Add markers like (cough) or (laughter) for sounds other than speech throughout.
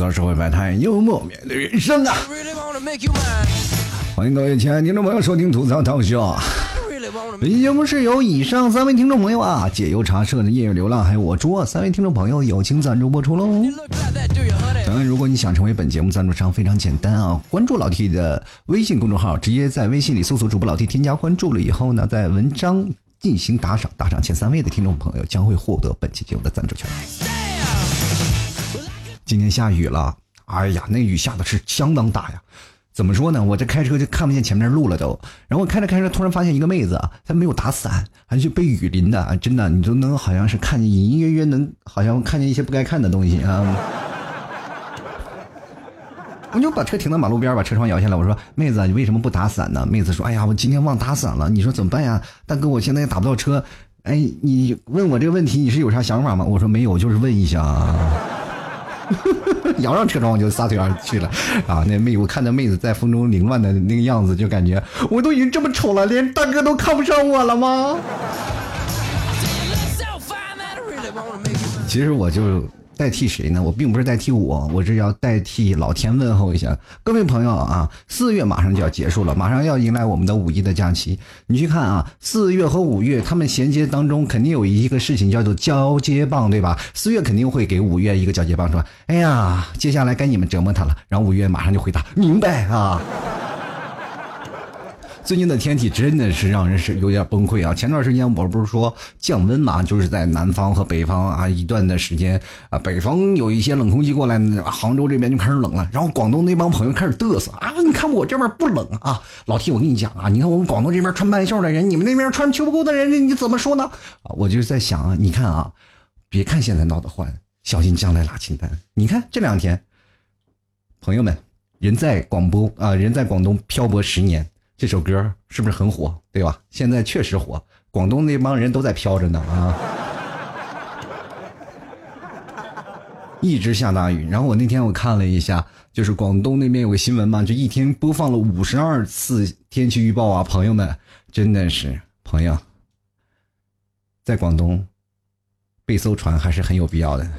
槽社会百态，幽默面对人生啊！欢迎各位亲爱的听众朋友收听吐槽涛秀。本节目是由以上三位听众朋友啊，解忧茶社的夜月流浪，还有我桌三位听众朋友友情赞助播出喽。当然，如果你想成为本节目赞助商，非常简单啊，关注老 T 的微信公众号，直接在微信里搜索主播老 T，添加关注了以后呢，在文章进行打赏，打赏前三位的听众朋友将会获得本期节目的赞助权。今天下雨了，哎呀，那雨下的是相当大呀。怎么说呢？我这开车就看不见前面路了都。然后开着开着，突然发现一个妹子，她没有打伞，还是被雨淋的。真的，你都能好像是看见隐隐约约能，好像看见一些不该看的东西啊。(laughs) 我就把车停到马路边，把车窗摇下来。我说：“妹子，你为什么不打伞呢？”妹子说：“哎呀，我今天忘打伞了。”你说怎么办呀？大哥，我现在也打不到车。哎，你问我这个问题，你是有啥想法吗？我说没有，就是问一下啊。(laughs) 摇上车窗我就撒腿而去了，啊，那妹我看那妹子在风中凌乱的那个样子，就感觉我都已经这么丑了，连大哥都看不上我了吗？其实我就。代替谁呢？我并不是代替我，我是要代替老天问候一下各位朋友啊！四月马上就要结束了，马上要迎来我们的五一的假期。你去看啊，四月和五月他们衔接当中肯定有一个事情叫做交接棒，对吧？四月肯定会给五月一个交接棒，说：“哎呀，接下来该你们折磨他了。”然后五月马上就回答：“明白啊。”最近的天气真的是让人是有点崩溃啊！前段时间我不是说降温嘛，就是在南方和北方啊一段的时间啊，北方有一些冷空气过来，杭州这边就开始冷了，然后广东那帮朋友开始嘚瑟啊！你看我这边不冷啊，老提我跟你讲啊，你看我们广东这边穿半袖的人，你们那边穿秋裤的人，你怎么说呢？我就在想啊，你看啊，别看现在闹得欢，小心将来拉清单。你看这两天，朋友们，人在广播啊，人在广东漂泊十年。这首歌是不是很火，对吧？现在确实火，广东那帮人都在飘着呢啊！(laughs) 一直下大雨，然后我那天我看了一下，就是广东那边有个新闻嘛，就一天播放了五十二次天气预报啊！朋友们，真的是朋友，在广东备艘船还是很有必要的。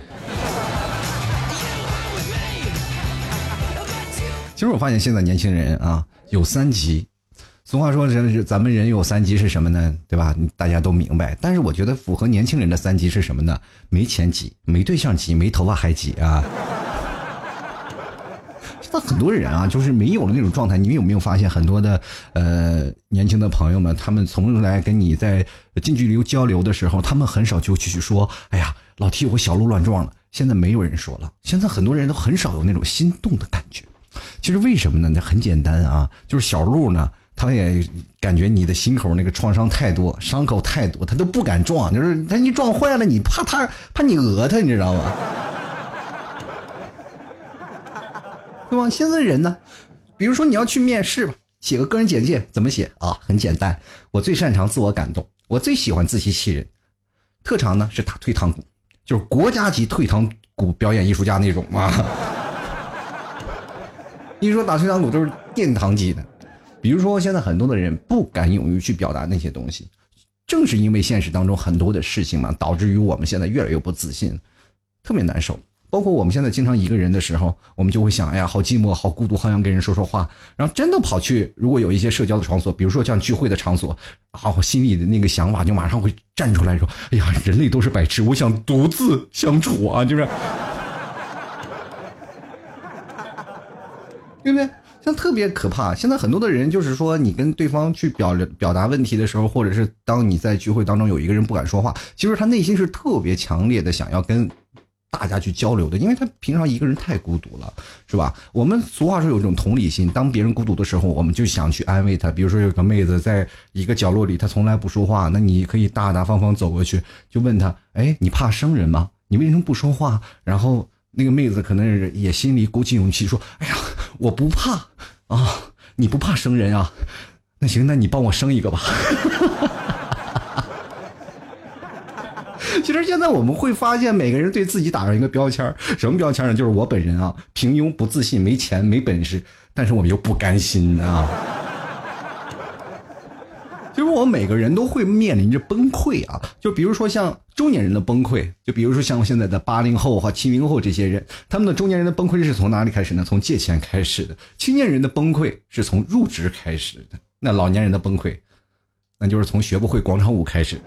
其实我发现现在年轻人啊，有三急。俗话说，人咱们人有三急是什么呢？对吧？大家都明白。但是我觉得符合年轻人的三急是什么呢？没钱急，没对象急，没头发还急啊！(laughs) 现在很多人啊，就是没有了那种状态。你们有没有发现，很多的呃年轻的朋友们，他们从来跟你在近距离交流的时候，他们很少就去说：“哎呀，老 T，我小鹿乱撞了。”现在没有人说了。现在很多人都很少有那种心动的感觉。其实为什么呢？那很简单啊，就是小鹿呢。他也感觉你的心口那个创伤太多，伤口太多，他都不敢撞。就是他一撞坏了，你怕他怕你讹他，你知道吗？(laughs) 对吧？现在人呢，比如说你要去面试吧，写个个人简介，怎么写啊？很简单，我最擅长自我感动，我最喜欢自欺欺人，特长呢是打退堂鼓，就是国家级退堂鼓表演艺术家那种啊。(laughs) 一说打退堂鼓都是殿堂级的。比如说，现在很多的人不敢勇于去表达那些东西，正是因为现实当中很多的事情嘛，导致于我们现在越来越不自信，特别难受。包括我们现在经常一个人的时候，我们就会想，哎呀，好寂寞，好孤独，好想跟人说说话。然后真的跑去，如果有一些社交的场所，比如说像聚会的场所，啊，我心里的那个想法就马上会站出来说，哎呀，人类都是白痴，我想独自相处啊，就是，(laughs) 对不对？像特别可怕，现在很多的人就是说，你跟对方去表表达问题的时候，或者是当你在聚会当中有一个人不敢说话，其实他内心是特别强烈的想要跟大家去交流的，因为他平常一个人太孤独了，是吧？我们俗话说有一种同理心，当别人孤独的时候，我们就想去安慰他。比如说有个妹子在一个角落里，她从来不说话，那你可以大大方方走过去，就问她：“哎，你怕生人吗？你为什么不说话？”然后。那个妹子可能也心里鼓起勇气说：“哎呀，我不怕啊，你不怕生人啊？那行，那你帮我生一个吧。(laughs) ”其实现在我们会发现，每个人对自己打上一个标签什么标签呢？就是我本人啊，平庸、不自信、没钱、没本事，但是我们又不甘心啊。因为我们每个人都会面临着崩溃啊，就比如说像中年人的崩溃，就比如说像现在的八零后和七零后这些人，他们的中年人的崩溃是从哪里开始呢？从借钱开始的。青年人的崩溃是从入职开始的。那老年人的崩溃，那就是从学不会广场舞开始。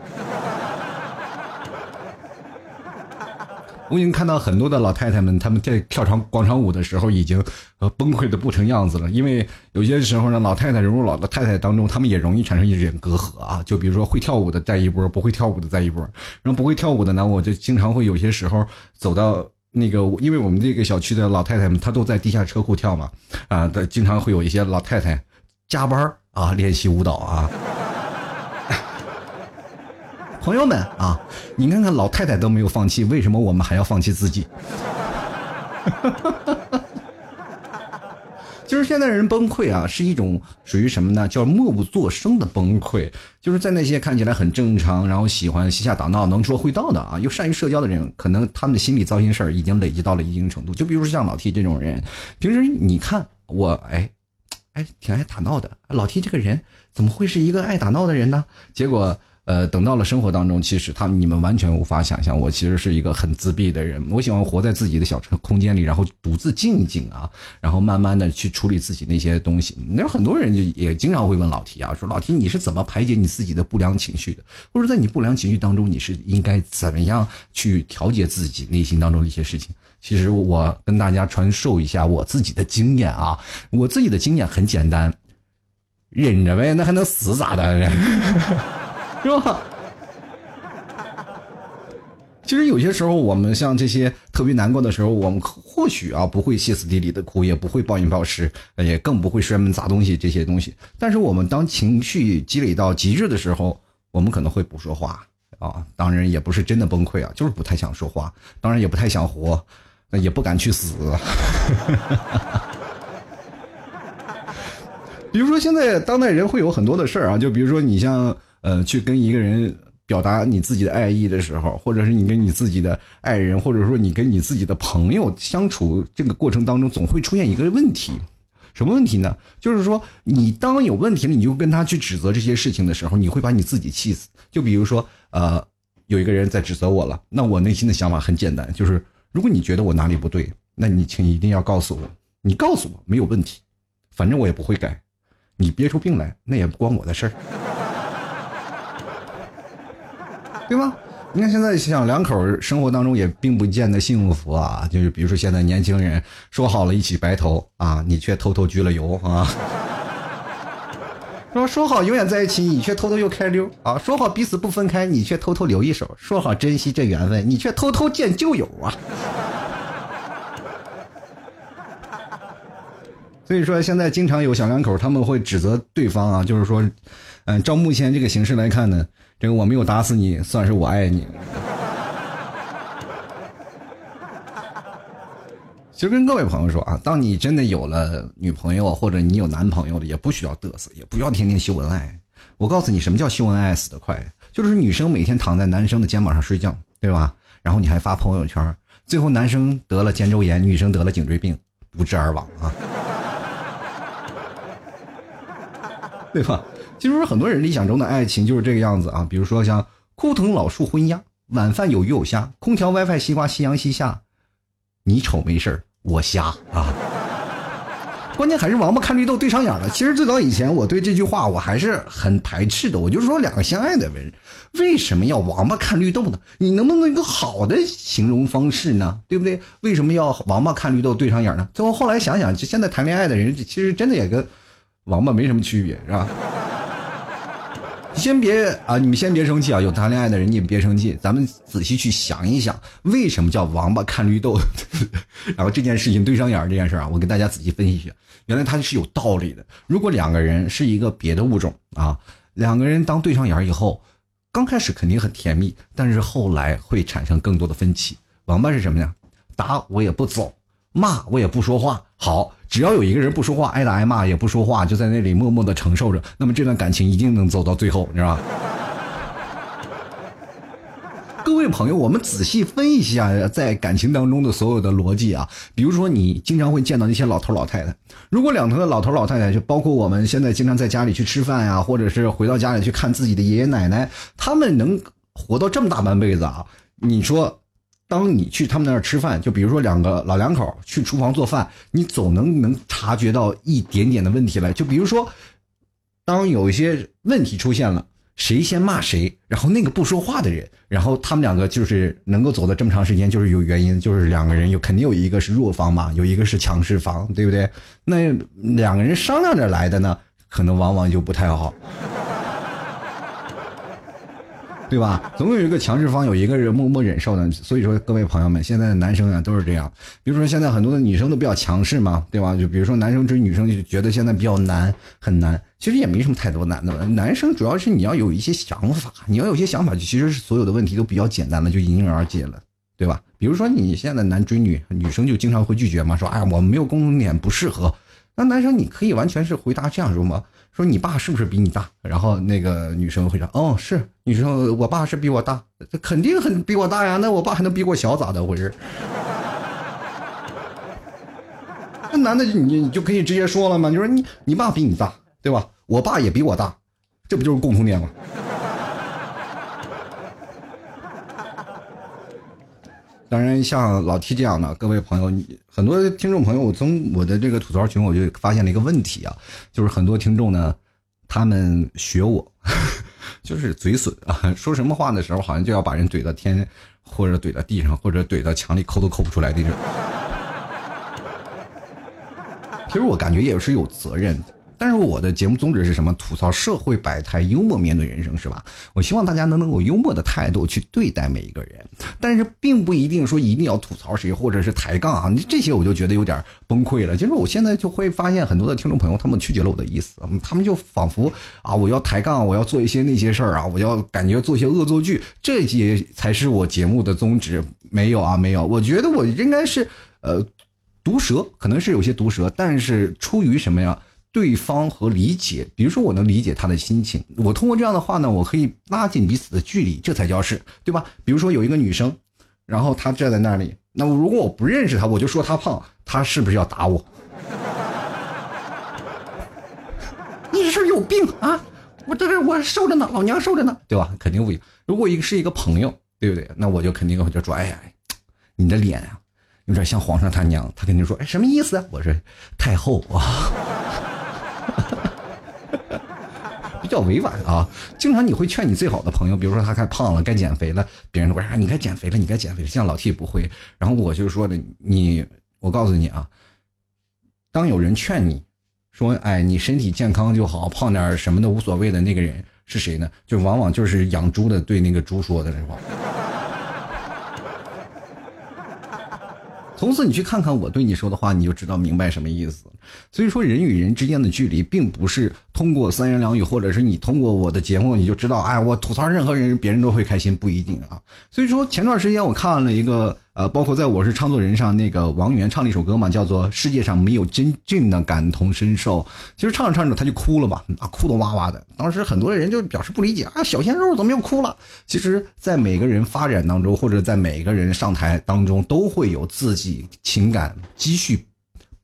我已经看到很多的老太太们，他们在跳场广场舞的时候，已经呃崩溃的不成样子了。因为有些时候呢，老太太融入老的太太当中，他们也容易产生一点隔阂啊。就比如说会跳舞的在一波，不会跳舞的在一波。然后不会跳舞的呢，我就经常会有些时候走到那个，因为我们这个小区的老太太们，她都在地下车库跳嘛，啊，的经常会有一些老太太加班啊练习舞蹈啊。朋友们啊，你看看老太太都没有放弃，为什么我们还要放弃自己？(laughs) 就是现在人崩溃啊，是一种属于什么呢？叫默不作声的崩溃。就是在那些看起来很正常，然后喜欢嬉笑打闹、能说会道的啊，又善于社交的人，可能他们的心理糟心事儿已经累积到了一定程度。就比如说像老 T 这种人，平时你看我，哎，哎，挺爱打闹的。老 T 这个人怎么会是一个爱打闹的人呢？结果。呃，等到了生活当中，其实他们你们完全无法想象，我其实是一个很自闭的人。我喜欢活在自己的小空间里，然后独自静一静啊，然后慢慢的去处理自己那些东西。那很多人就也经常会问老提啊，说老提你是怎么排解你自己的不良情绪的？或者在你不良情绪当中，你是应该怎么样去调节自己内心当中的一些事情？其实我跟大家传授一下我自己的经验啊，我自己的经验很简单，忍着呗，那还能死咋的？(laughs) 是吧？其实有些时候，我们像这些特别难过的时候，我们或许啊不会歇斯底里的哭，也不会暴饮暴食，也更不会摔门砸东西这些东西。但是我们当情绪积累到极致的时候，我们可能会不说话啊。当然也不是真的崩溃啊，就是不太想说话。当然也不太想活，那也不敢去死。(laughs) 比如说现在当代人会有很多的事儿啊，就比如说你像。呃，去跟一个人表达你自己的爱意的时候，或者是你跟你自己的爱人，或者说你跟你自己的朋友相处这个过程当中，总会出现一个问题，什么问题呢？就是说，你当有问题了，你就跟他去指责这些事情的时候，你会把你自己气死。就比如说，呃，有一个人在指责我了，那我内心的想法很简单，就是如果你觉得我哪里不对，那你请一定要告诉我，你告诉我没有问题，反正我也不会改，你憋出病来那也不关我的事儿。对吗？你看现在小两口生活当中也并不见得幸福啊。就是比如说现在年轻人说好了一起白头啊，你却偷偷焗了油啊。(laughs) 说说好永远在一起，你却偷偷又开溜啊。说好彼此不分开，你却偷偷留一手。说好珍惜这缘分，你却偷偷见旧友啊。(laughs) 所以说现在经常有小两口他们会指责对方啊，就是说，嗯，照目前这个形势来看呢。这个我没有打死你，算是我爱你。其实跟各位朋友说啊，当你真的有了女朋友或者你有男朋友了，也不需要嘚瑟，也不要天天秀恩爱。我告诉你，什么叫秀恩爱死得快？就是女生每天躺在男生的肩膀上睡觉，对吧？然后你还发朋友圈，最后男生得了肩周炎，女生得了颈椎病，不治而亡啊，(laughs) 对吧？其实很多人理想中的爱情就是这个样子啊，比如说像枯藤老树昏鸦，晚饭有鱼有虾，空调 WiFi 西瓜夕阳西下，你丑没事我瞎啊。关键还是王八看绿豆对上眼了。其实最早以前我对这句话我还是很排斥的，我就说两个相爱的人为什么要王八看绿豆呢？你能不能一个好的形容方式呢？对不对？为什么要王八看绿豆对上眼呢？最后后来想想，就现在谈恋爱的人其实真的也跟王八没什么区别，是吧？先别啊，你们先别生气啊！有谈恋爱的人，你们别生气。咱们仔细去想一想，为什么叫王八看绿豆？(laughs) 然后这件事情对上眼这件事啊，我给大家仔细分析一下。原来它是有道理的。如果两个人是一个别的物种啊，两个人当对上眼以后，刚开始肯定很甜蜜，但是后来会产生更多的分歧。王八是什么呢？打我也不走。骂我也不说话，好，只要有一个人不说话，挨打挨骂也不说话，就在那里默默的承受着，那么这段感情一定能走到最后，你知道吧？(laughs) 各位朋友，我们仔细分析一下在感情当中的所有的逻辑啊。比如说，你经常会见到那些老头老太太，如果两头的老头老太太，就包括我们现在经常在家里去吃饭呀，或者是回到家里去看自己的爷爷奶奶，他们能活到这么大半辈子啊？你说，当你去他们那儿吃饭，就比如说两个老两口去厨房做饭，你总能能察觉到一点点的问题来。就比如说，当有一些问题出现了。谁先骂谁，然后那个不说话的人，然后他们两个就是能够走的这么长时间，就是有原因，就是两个人有肯定有一个是弱方嘛，有一个是强势方，对不对？那两个人商量着来的呢，可能往往就不太好。对吧？总有一个强势方，有一个人默默忍受的。所以说，各位朋友们，现在的男生啊都是这样。比如说，现在很多的女生都比较强势嘛，对吧？就比如说，男生追女生就觉得现在比较难，很难。其实也没什么太多难的了。男生主要是你要有一些想法，你要有些想法，其实是所有的问题都比较简单的，就迎刃而解了，对吧？比如说，你现在男追女，女生就经常会拒绝嘛，说哎，我们没有共同点，不适合。那男生你可以完全是回答这样说吗？说你爸是不是比你大？然后那个女生会说：“哦，是。”女生，我爸是比我大，这肯定很比我大呀。那我爸还能比我小咋的回事？(laughs) 那男的你你就可以直接说了嘛，你说你你爸比你大，对吧？我爸也比我大，这不就是共同点吗？(laughs) 当然，像老 T 这样的各位朋友，很多听众朋友，我从我的这个吐槽群，我就发现了一个问题啊，就是很多听众呢，他们学我，(laughs) 就是嘴损啊，说什么话的时候，好像就要把人怼到天，或者怼到地上，或者怼到墙里，抠都抠不出来那种。其实我感觉也是有责任的。但是我的节目宗旨是什么？吐槽社会百态，幽默面对人生，是吧？我希望大家能能够幽默的态度去对待每一个人，但是并不一定说一定要吐槽谁或者是抬杠啊，这些我就觉得有点崩溃了。就是我现在就会发现很多的听众朋友，他们曲解了我的意思，他们就仿佛啊，我要抬杠，我要做一些那些事儿啊，我要感觉做一些恶作剧，这些才是我节目的宗旨。没有啊，没有，我觉得我应该是呃毒舌，可能是有些毒舌，但是出于什么呀？对方和理解，比如说我能理解他的心情，我通过这样的话呢，我可以拉近彼此的距离，这才叫是，对吧？比如说有一个女生，然后她站在那里，那如果我不认识她，我就说她胖，她是不是要打我？(laughs) 你是有病啊！我这是我受着呢，老娘受着呢，对吧？肯定不行。如果一个是一个朋友，对不对？那我就肯定会就说，哎呀，你的脸啊，有点像皇上他娘，他肯定说，哎，什么意思？我说太后啊。比较委婉啊，经常你会劝你最好的朋友，比如说他太胖了，该减肥了，别人说啊，你该减肥了，你该减肥了。像老 T 不会，然后我就说的，你，我告诉你啊，当有人劝你说，哎，你身体健康就好，胖点什么的无所谓的那个人是谁呢？就往往就是养猪的对那个猪说的这话？(laughs) 从此你去看看我对你说的话，你就知道明白什么意思。所以说，人与人之间的距离，并不是通过三言两语，或者是你通过我的节目，你就知道，哎，我吐槽任何人，别人都会开心，不一定啊。所以说，前段时间我看了一个。呃，包括在我是唱作人上，那个王源唱了一首歌嘛，叫做《世界上没有真正的感同身受》。其实唱着唱着他就哭了嘛，啊，哭的哇哇的。当时很多人就表示不理解啊，小鲜肉怎么又哭了？其实，在每个人发展当中，或者在每个人上台当中，都会有自己情感积蓄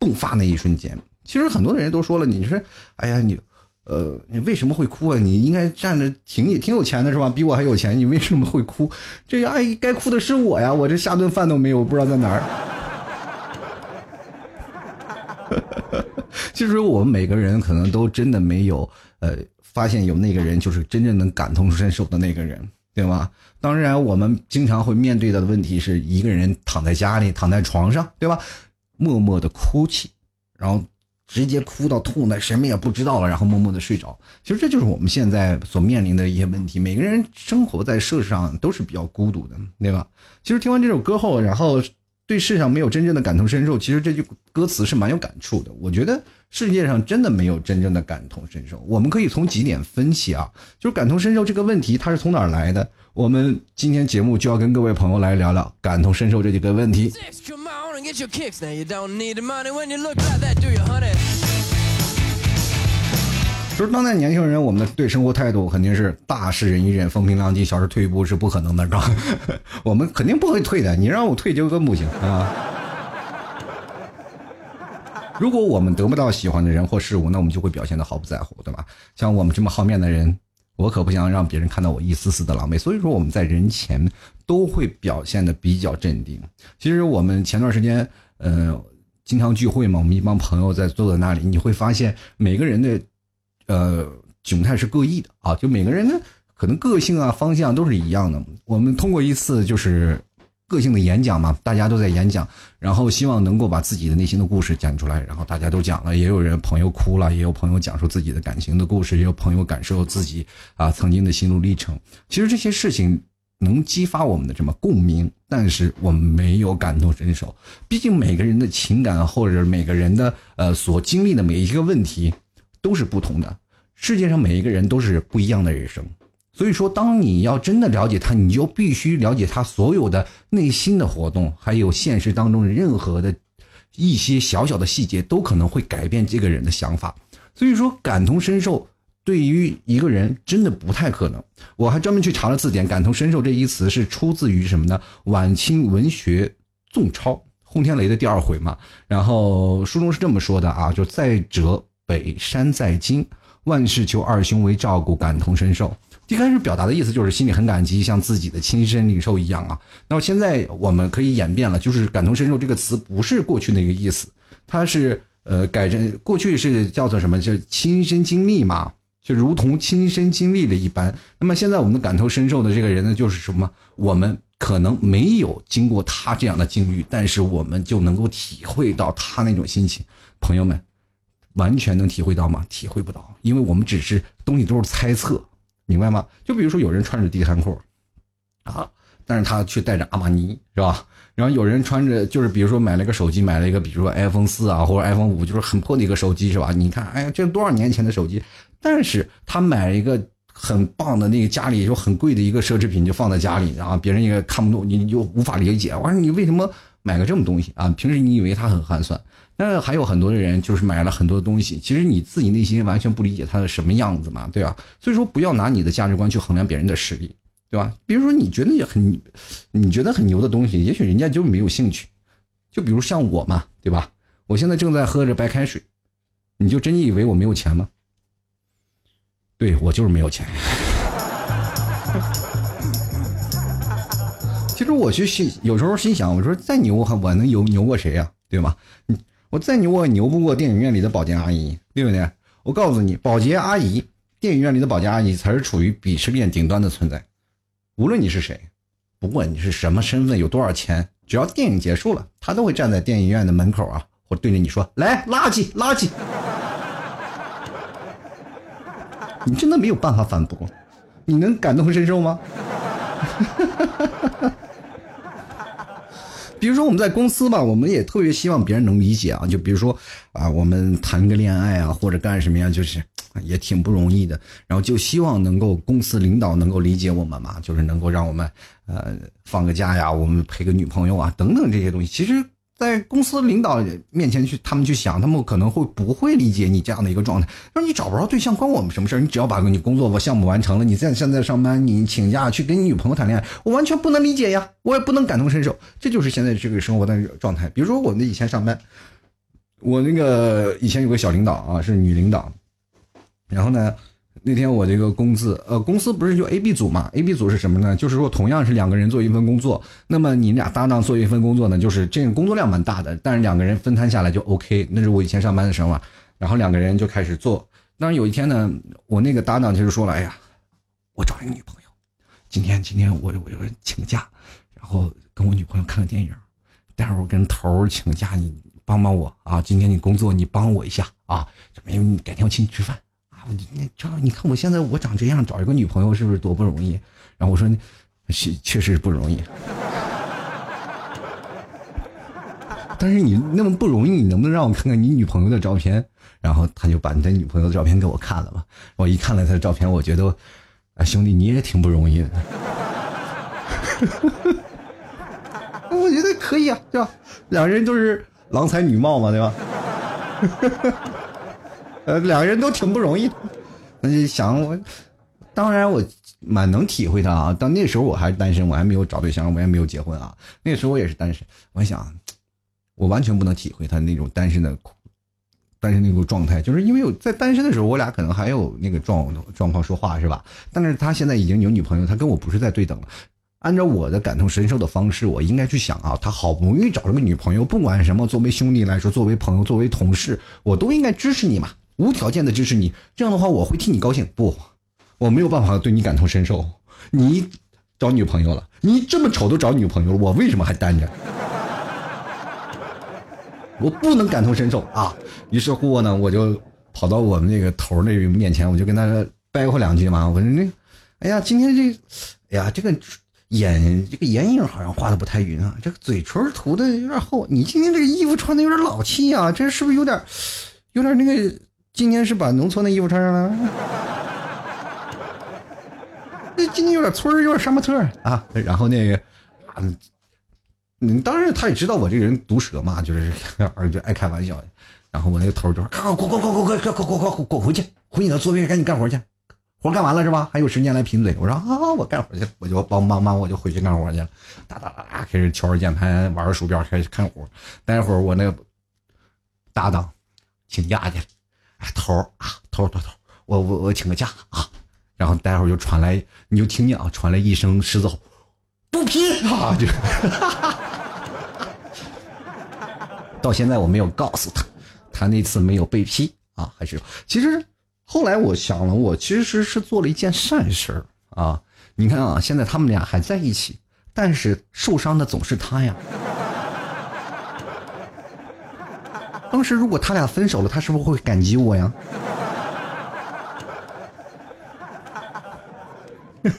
迸发那一瞬间。其实很多的人都说了，你说，哎呀，你。呃，你为什么会哭啊？你应该站着挺也挺有钱的是吧？比我还有钱，你为什么会哭？(laughs) 这哎，该哭的是我呀！我这下顿饭都没有，不知道在哪儿。(laughs) 其实我们每个人可能都真的没有呃，发现有那个人就是真正能感同身受的那个人，对吗？当然，我们经常会面对的问题是一个人躺在家里，躺在床上，对吧？默默的哭泣，然后。直接哭到吐的，什么也不知道了，然后默默的睡着。其实这就是我们现在所面临的一些问题。每个人生活在世上都是比较孤独的，对吧？其实听完这首歌后，然后对世上没有真正的感同身受。其实这句歌词是蛮有感触的。我觉得世界上真的没有真正的感同身受。我们可以从几点分析啊，就是感同身受这个问题它是从哪儿来的？我们今天节目就要跟各位朋友来聊聊感同身受这几个问题。Get your kicks. Now you don't need the money when you look like that do you honey? 就是当代年轻人我们的对生活态度肯定是大事忍一忍风平浪静小事退一步是不可能的是吧？(laughs) 我们肯定不会退的你让我退就更不行啊如果我们得不到喜欢的人或事物那我们就会表现的毫不在乎对吧？像我们这么好面的人我可不想让别人看到我一丝丝的狼狈。所以说，我们在人前都会表现的比较镇定。其实我们前段时间，呃，经常聚会嘛，我们一帮朋友在坐在那里，你会发现每个人的，呃，窘态是各异的啊。就每个人的，可能个性啊、方向都是一样的。我们通过一次就是。个性的演讲嘛，大家都在演讲，然后希望能够把自己的内心的故事讲出来，然后大家都讲了，也有人朋友哭了，也有朋友讲述自己的感情的故事，也有朋友感受自己啊曾经的心路历程。其实这些事情能激发我们的什么共鸣，但是我们没有感同身受。毕竟每个人的情感或者每个人的呃所经历的每一个问题都是不同的，世界上每一个人都是不一样的人生。所以说，当你要真的了解他，你就必须了解他所有的内心的活动，还有现实当中的任何的一些小小的细节，都可能会改变这个人的想法。所以说，感同身受对于一个人真的不太可能。我还专门去查了字典，“感同身受”这一词是出自于什么呢？晚清文学纵钞轰天雷的第二回嘛。然后书中是这么说的啊，就在者北山在京，万事求二兄为照顾，感同身受。一开始表达的意思就是心里很感激，像自己的亲身灵兽一样啊。那么现在我们可以演变了，就是感同身受这个词不是过去那个意思，它是呃改成过去是叫做什么？就亲身经历嘛，就如同亲身经历的一般。那么现在我们的感同身受的这个人呢，就是什么？我们可能没有经过他这样的境遇，但是我们就能够体会到他那种心情。朋友们，完全能体会到吗？体会不到，因为我们只是东西都是猜测。明白吗？就比如说有人穿着低汗裤，啊，但是他却带着阿玛尼，是吧？然后有人穿着，就是比如说买了个手机，买了一个，比如说 iPhone 四啊，或者 iPhone 五，就是很破的一个手机，是吧？你看，哎呀，这多少年前的手机，但是他买了一个很棒的那个家里就很贵的一个奢侈品，就放在家里，然后别人也看不懂，你就无法理解。我说你为什么买个这种东西啊？平时你以为他很寒酸。那还有很多的人就是买了很多东西，其实你自己内心完全不理解他的什么样子嘛，对吧？所以说不要拿你的价值观去衡量别人的实力，对吧？比如说你觉得也很，你觉得很牛的东西，也许人家就没有兴趣。就比如像我嘛，对吧？我现在正在喝着白开水，你就真以为我没有钱吗？对我就是没有钱。(laughs) 其实我就心有时候心想，我说再牛，我我能牛牛过谁呀？对吧？你。我再牛，我也牛不过电影院里的保洁阿姨，对不对？我告诉你，保洁阿姨，电影院里的保洁阿姨才是处于鄙视链顶端的存在。无论你是谁，不管你是什么身份，有多少钱，只要电影结束了，她都会站在电影院的门口啊，或对着你说：“来，垃圾，垃圾。(laughs) ”你真的没有办法反驳，你能感同身受吗？(laughs) 比如说我们在公司吧，我们也特别希望别人能理解啊。就比如说啊，我们谈个恋爱啊，或者干什么呀，就是也挺不容易的。然后就希望能够公司领导能够理解我们嘛，就是能够让我们呃放个假呀，我们陪个女朋友啊，等等这些东西。其实。在公司领导面前去，他们去想，他们可能会不会理解你这样的一个状态？说你找不着对象关我们什么事儿？你只要把你工作项目完成了，你在现在上班，你请假去跟你女朋友谈恋爱，我完全不能理解呀，我也不能感同身受。这就是现在这个生活的状态。比如说我们以前上班，我那个以前有个小领导啊，是女领导，然后呢。那天我这个工资，呃，公司不是就 A、B 组嘛？A、B 组是什么呢？就是说同样是两个人做一份工作，那么你俩搭档做一份工作呢，就是这个工作量蛮大的，但是两个人分摊下来就 OK。那是我以前上班的时候嘛，然后两个人就开始做。当然有一天呢，我那个搭档就是说了，哎呀，我找一个女朋友，今天今天我我请假，然后跟我女朋友看个电影，待会儿我跟头请假，你帮帮我啊！今天你工作你帮我一下啊，没有改天我请你吃饭。那这你看我现在我长这样，找一个女朋友是不是多不容易？然后我说，确确实不容易。但是你那么不容易，你能不能让我看看你女朋友的照片？然后他就把你的女朋友的照片给我看了嘛。我一看了他的照片，我觉得，啊兄弟你也挺不容易的。(laughs) 我觉得可以啊，对吧？两人都是郎才女貌嘛，对吧？呃，两个人都挺不容易的，那就想我，当然我蛮能体会他啊。到那时候我还是单身，我还没有找对象，我也没有结婚啊。那时候我也是单身，我想，我完全不能体会他那种单身的苦单身那种状态，就是因为有在单身的时候，我俩可能还有那个状状况说话是吧？但是他现在已经有女朋友，他跟我不是在对等了。按照我的感同身受的方式，我应该去想啊，他好不容易找了个女朋友，不管什么，作为兄弟来说，作为朋友，作为同事，我都应该支持你嘛。无条件的支持你，这样的话我会替你高兴。不，我没有办法对你感同身受。你找女朋友了，你这么丑都找女朋友了，我为什么还单着？(laughs) 我不能感同身受啊！于是乎呢，我就跑到我们那个头那面前，我就跟他掰过两句嘛。我说那，哎呀，今天这，哎呀，这个眼这个眼影好像画的不太匀啊，这个嘴唇涂的有点厚。你今天这个衣服穿的有点老气啊，这是不是有点，有点那个？今天是把农村的衣服穿上了，(laughs) 那今天有点村儿有点杀马特啊。然后那个，嗯，当然他也知道我这个人毒舌嘛，就是 (laughs) 就爱开玩笑。然后我那个头就说：“快快快快快快快快快滚回去，回你的座位赶紧干活去，活干完了是吧？还有时间来贫嘴。”我说：“啊，我干活去，我就帮忙忙，我就回去干活去了。哒哒哒哒，开始敲着键盘，玩着鼠标，开始看活。待会儿我那个搭档请假去了。”头啊，头头头，我我我请个假啊，然后待会儿就传来，你就听见啊，传来一声狮子吼，不批啊，就，(laughs) 到现在我没有告诉他，他那次没有被批啊，还是其实后来我想了，我其实是做了一件善事啊，你看啊，现在他们俩还在一起，但是受伤的总是他呀。当时如果他俩分手了，他是不是会感激我呀？(laughs)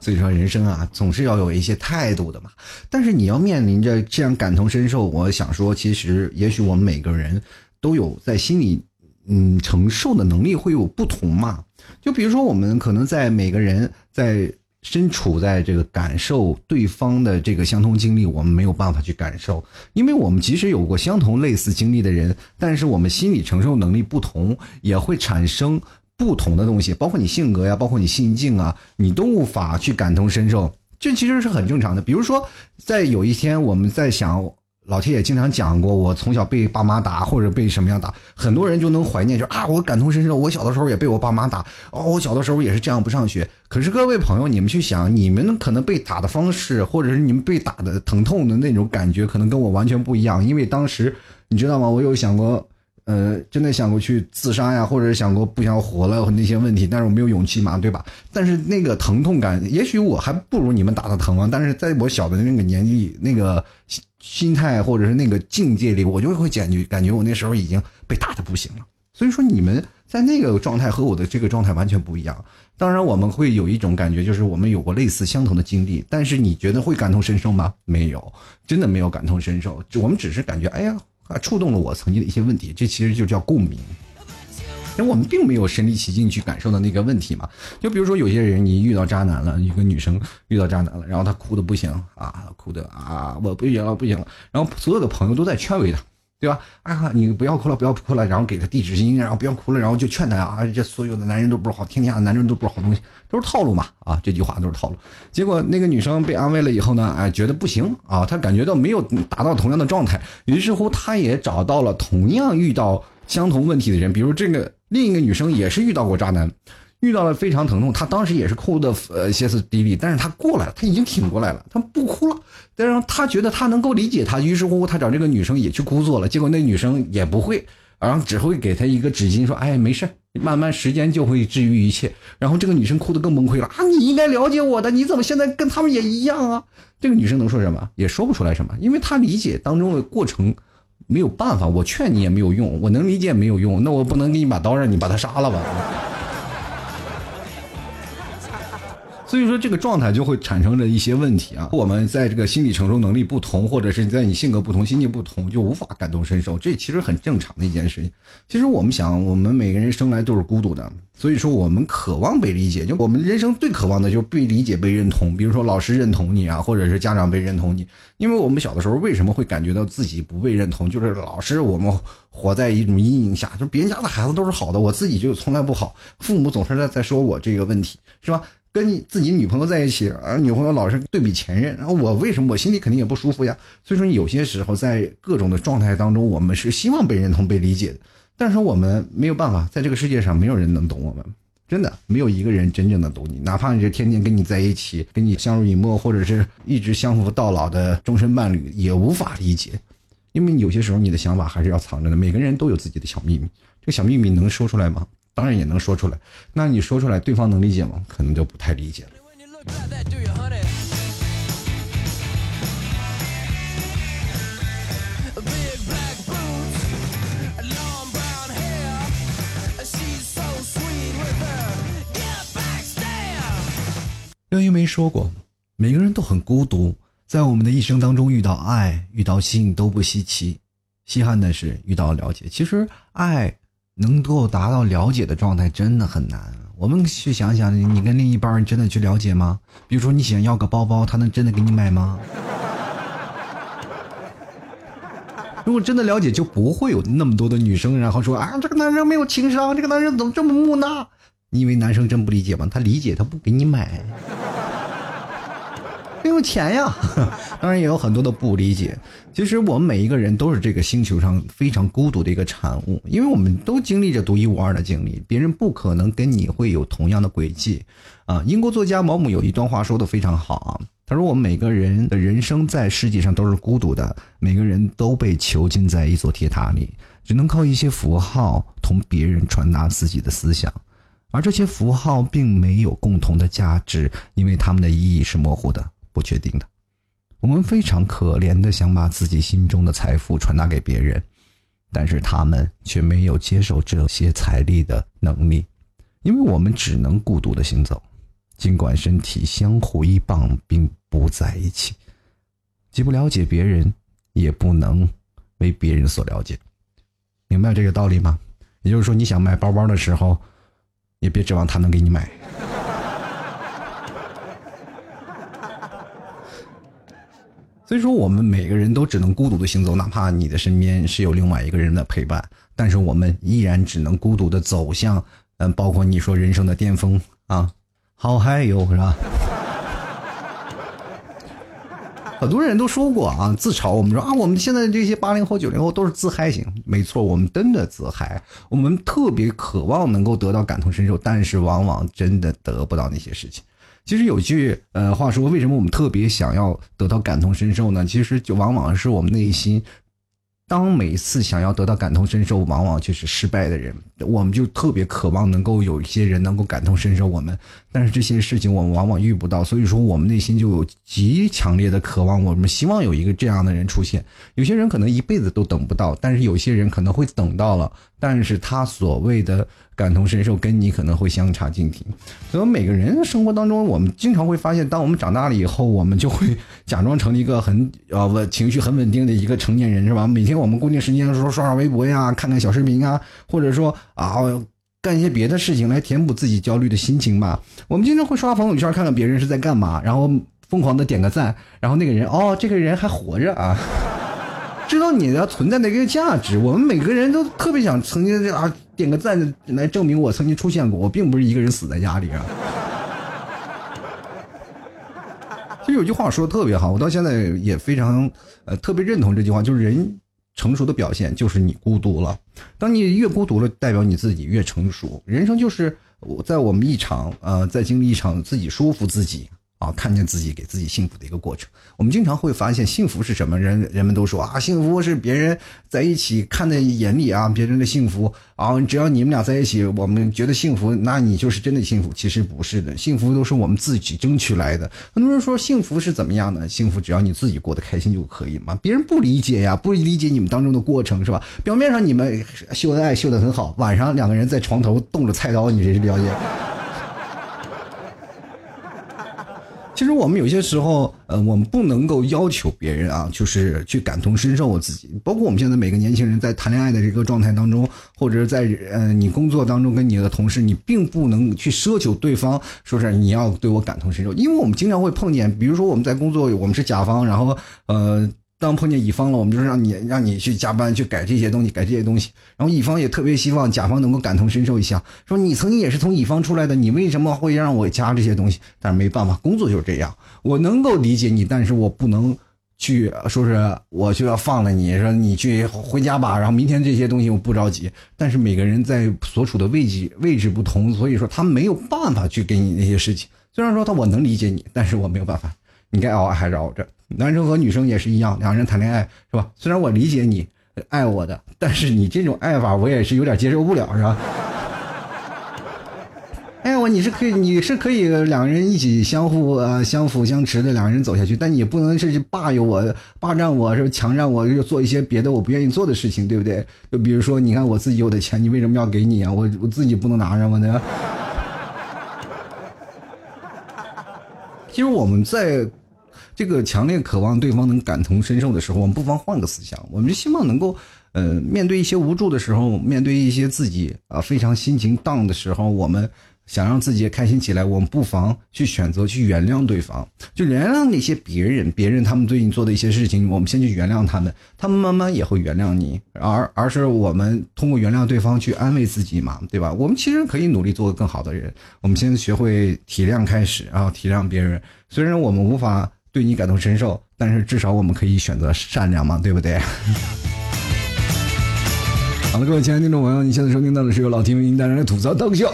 所以说人生啊，总是要有一些态度的嘛。但是你要面临着这样感同身受，我想说，其实也许我们每个人都有在心里嗯承受的能力会有不同嘛。就比如说，我们可能在每个人在。身处在这个感受对方的这个相同经历，我们没有办法去感受，因为我们即使有过相同类似经历的人，但是我们心理承受能力不同，也会产生不同的东西，包括你性格呀，包括你心境啊，你都无法去感同身受，这其实是很正常的。比如说，在有一天我们在想。老铁也经常讲过，我从小被爸妈打或者被什么样打，很多人就能怀念，就啊，我感同身受，我小的时候也被我爸妈打，哦，我小的时候也是这样不上学。可是各位朋友，你们去想，你们可能被打的方式，或者是你们被打的疼痛的那种感觉，可能跟我完全不一样，因为当时你知道吗？我有想过。呃，真的想过去自杀呀，或者想过不想活了那些问题，但是我没有勇气嘛，对吧？但是那个疼痛感，也许我还不如你们打的疼啊。但是在我小的那个年纪、那个心态或者是那个境界里，我就会感觉感觉我那时候已经被打的不行了。所以说，你们在那个状态和我的这个状态完全不一样。当然，我们会有一种感觉，就是我们有过类似相同的经历，但是你觉得会感同身受吗？没有，真的没有感同身受。我们只是感觉，哎呀。触动了我曾经的一些问题，这其实就叫共鸣。我们并没有身临其境去感受到那个问题嘛。就比如说，有些人你遇到渣男了，一个女生遇到渣男了，然后她哭的不行啊，哭的啊，我不行了，不行了。然后所有的朋友都在劝慰她。对吧？啊，你不要哭了，不要哭了，然后给他递纸巾，然后不要哭了，然后就劝他啊，这所有的男人都不是好，天下的男人都不是好东西，都是套路嘛啊，这句话都是套路。结果那个女生被安慰了以后呢，哎，觉得不行啊，她感觉到没有达到同样的状态，于是乎她也找到了同样遇到相同问题的人，比如这个另一个女生也是遇到过渣男。遇到了非常疼痛，她当时也是哭的呃歇斯底里，但是她过来了，她已经挺过来了，她不哭了。但是她觉得她能够理解他，于是乎她找这个女生也去哭作了。结果那女生也不会，然后只会给她一个纸巾，说：“哎，没事，慢慢时间就会治愈一切。”然后这个女生哭得更崩溃了啊！你应该了解我的，你怎么现在跟他们也一样啊？这个女生能说什么？也说不出来什么，因为她理解当中的过程没有办法，我劝你也没有用，我能理解没有用，那我不能给你把刀让你把他杀了吧？所以说这个状态就会产生着一些问题啊。我们在这个心理承受能力不同，或者是在你性格不同、心境不同，就无法感同身受，这其实很正常的一件事情。其实我们想，我们每个人生来都是孤独的，所以说我们渴望被理解。就我们人生最渴望的就是被理解、被认同。比如说老师认同你啊，或者是家长被认同你。因为我们小的时候为什么会感觉到自己不被认同？就是老师我们活在一种阴影下，就别人家的孩子都是好的，我自己就从来不好。父母总是在在说我这个问题，是吧？跟你自己女朋友在一起，而女朋友老是对比前任，然后我为什么我心里肯定也不舒服呀？所以说有些时候在各种的状态当中，我们是希望被认同、被理解的，但是我们没有办法，在这个世界上没有人能懂我们，真的没有一个人真正的懂你，哪怕你是天天跟你在一起，跟你相濡以沫，或者是一直相扶到老的终身伴侣，也无法理解，因为有些时候你的想法还是要藏着的。每个人都有自己的小秘密，这个小秘密能说出来吗？当然也能说出来，那你说出来，对方能理解吗？可能就不太理解了。刘一梅说过，每个人都很孤独，在我们的一生当中，遇到爱、遇到性都不稀奇，稀罕的是遇到了解。其实爱。能够达到了解的状态真的很难。我们去想想，你跟另一半真的去了解吗？比如说你想要个包包，他能真的给你买吗？如果真的了解，就不会有那么多的女生，然后说啊，这个男人没有情商，这个男人怎么这么木讷？你以为男生真不理解吗？他理解，他不给你买。没有钱呀，(laughs) 当然也有很多的不理解。其实我们每一个人都是这个星球上非常孤独的一个产物，因为我们都经历着独一无二的经历，别人不可能跟你会有同样的轨迹。啊，英国作家毛姆有一段话说的非常好啊，他说：“我们每个人的人生在世界上都是孤独的，每个人都被囚禁在一座铁塔里，只能靠一些符号同别人传达自己的思想，而这些符号并没有共同的价值，因为它们的意义是模糊的。”不确定的，我们非常可怜的想把自己心中的财富传达给别人，但是他们却没有接受这些财力的能力，因为我们只能孤独的行走，尽管身体相互依傍并不在一起，既不了解别人，也不能为别人所了解，明白这个道理吗？也就是说，你想买包包的时候，也别指望他能给你买。所以说，我们每个人都只能孤独的行走，哪怕你的身边是有另外一个人的陪伴，但是我们依然只能孤独的走向，嗯，包括你说人生的巅峰啊，好嗨哟，是吧？很多人都说过啊，自嘲我们说啊，我们现在这些八零后、九零后都是自嗨型，没错，我们真的自嗨，我们特别渴望能够得到感同身受，但是往往真的得不到那些事情。其实有句呃话说，为什么我们特别想要得到感同身受呢？其实就往往是我们内心。当每一次想要得到感同身受，往往就是失败的人，我们就特别渴望能够有一些人能够感同身受我们，但是这些事情我们往往遇不到，所以说我们内心就有极强烈的渴望，我们希望有一个这样的人出现。有些人可能一辈子都等不到，但是有些人可能会等到了，但是他所谓的感同身受跟你可能会相差近挺。所以每个人生活当中，我们经常会发现，当我们长大了以后，我们就会假装成一个很呃稳情绪很稳定的一个成年人，是吧？每天。我们固定时间的时候刷刷微博呀，看看小视频啊，或者说啊，干一些别的事情来填补自己焦虑的心情吧。我们经常会刷朋友圈，看看别人是在干嘛，然后疯狂的点个赞，然后那个人哦，这个人还活着啊，(laughs) 知道你的存在的一个价值。我们每个人都特别想曾经啊点个赞来证明我曾经出现过，我并不是一个人死在家里啊。其实有句话说的特别好，我到现在也非常呃特别认同这句话，就是人。成熟的表现就是你孤独了。当你越孤独了，代表你自己越成熟。人生就是我在我们一场呃，在经历一场自己说服自己。啊，看见自己给自己幸福的一个过程。我们经常会发现，幸福是什么？人人们都说啊，幸福是别人在一起看在眼里啊，别人的幸福啊，只要你们俩在一起，我们觉得幸福，那你就是真的幸福。其实不是的，幸福都是我们自己争取来的。很多人说幸福是怎么样的？幸福只要你自己过得开心就可以嘛。别人不理解呀，不理解你们当中的过程是吧？表面上你们秀恩爱秀得很好，晚上两个人在床头动着菜刀，你这是了解？其实我们有些时候，呃，我们不能够要求别人啊，就是去感同身受我自己。包括我们现在每个年轻人在谈恋爱的这个状态当中，或者是在呃你工作当中跟你的同事，你并不能去奢求对方说是你要对我感同身受，因为我们经常会碰见，比如说我们在工作，我们是甲方，然后呃。当碰见乙方了，我们就是让你让你去加班去改这些东西，改这些东西。然后乙方也特别希望甲方能够感同身受一下，说你曾经也是从乙方出来的，你为什么会让我加这些东西？但是没办法，工作就是这样。我能够理解你，但是我不能去说是我就要放了你，说你去回家吧。然后明天这些东西我不着急。但是每个人在所处的位置位置不同，所以说他没有办法去给你那些事情。虽然说他我能理解你，但是我没有办法。你该熬还是熬着。男生和女生也是一样，两个人谈恋爱是吧？虽然我理解你爱我的，但是你这种爱法我也是有点接受不了，是吧？爱 (laughs) 我你是可以，你是可以两个人一起相互呃相辅相持的两个人走下去，但你不能是霸有我、霸占我，是强占我，就做一些别的我不愿意做的事情，对不对？就比如说，你看我自己有的钱，你为什么要给你啊？我我自己不能拿着吗？呢？(laughs) 其实我们在。这个强烈渴望对方能感同身受的时候，我们不妨换个思想，我们就希望能够，呃，面对一些无助的时候，面对一些自己啊非常心情 down 的时候，我们想让自己开心起来，我们不妨去选择去原谅对方，就原谅那些别人，别人他们对你做的一些事情，我们先去原谅他们，他们慢慢也会原谅你，而而是我们通过原谅对方去安慰自己嘛，对吧？我们其实可以努力做个更好的人，我们先学会体谅开始啊，体谅别人，虽然我们无法。对你感同身受，但是至少我们可以选择善良嘛，对不对？(laughs) 好了，各位亲爱的听众朋友，你现在收听到的是由老天为您带来的吐槽逗秀。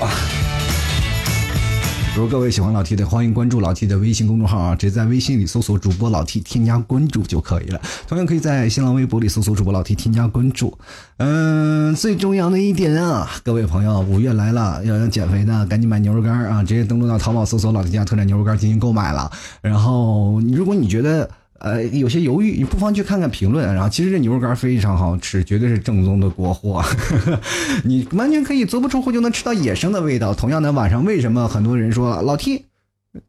如果各位喜欢老 T 的，欢迎关注老 T 的微信公众号啊，直接在微信里搜索主播老 T，添加关注就可以了。同样可以在新浪微博里搜索主播老 T，添加关注。嗯，最重要的一点啊，各位朋友，五月来了，要想减肥的赶紧买牛肉干啊，直接登录到淘宝搜索老 T 家特产牛肉干进行购买了。然后，如果你觉得，呃，有些犹豫，你不妨去看看评论。然后，其实这牛肉干非常好吃，绝对是正宗的国货。你完全可以足不出户就能吃到野生的味道。同样的，晚上为什么很多人说老 T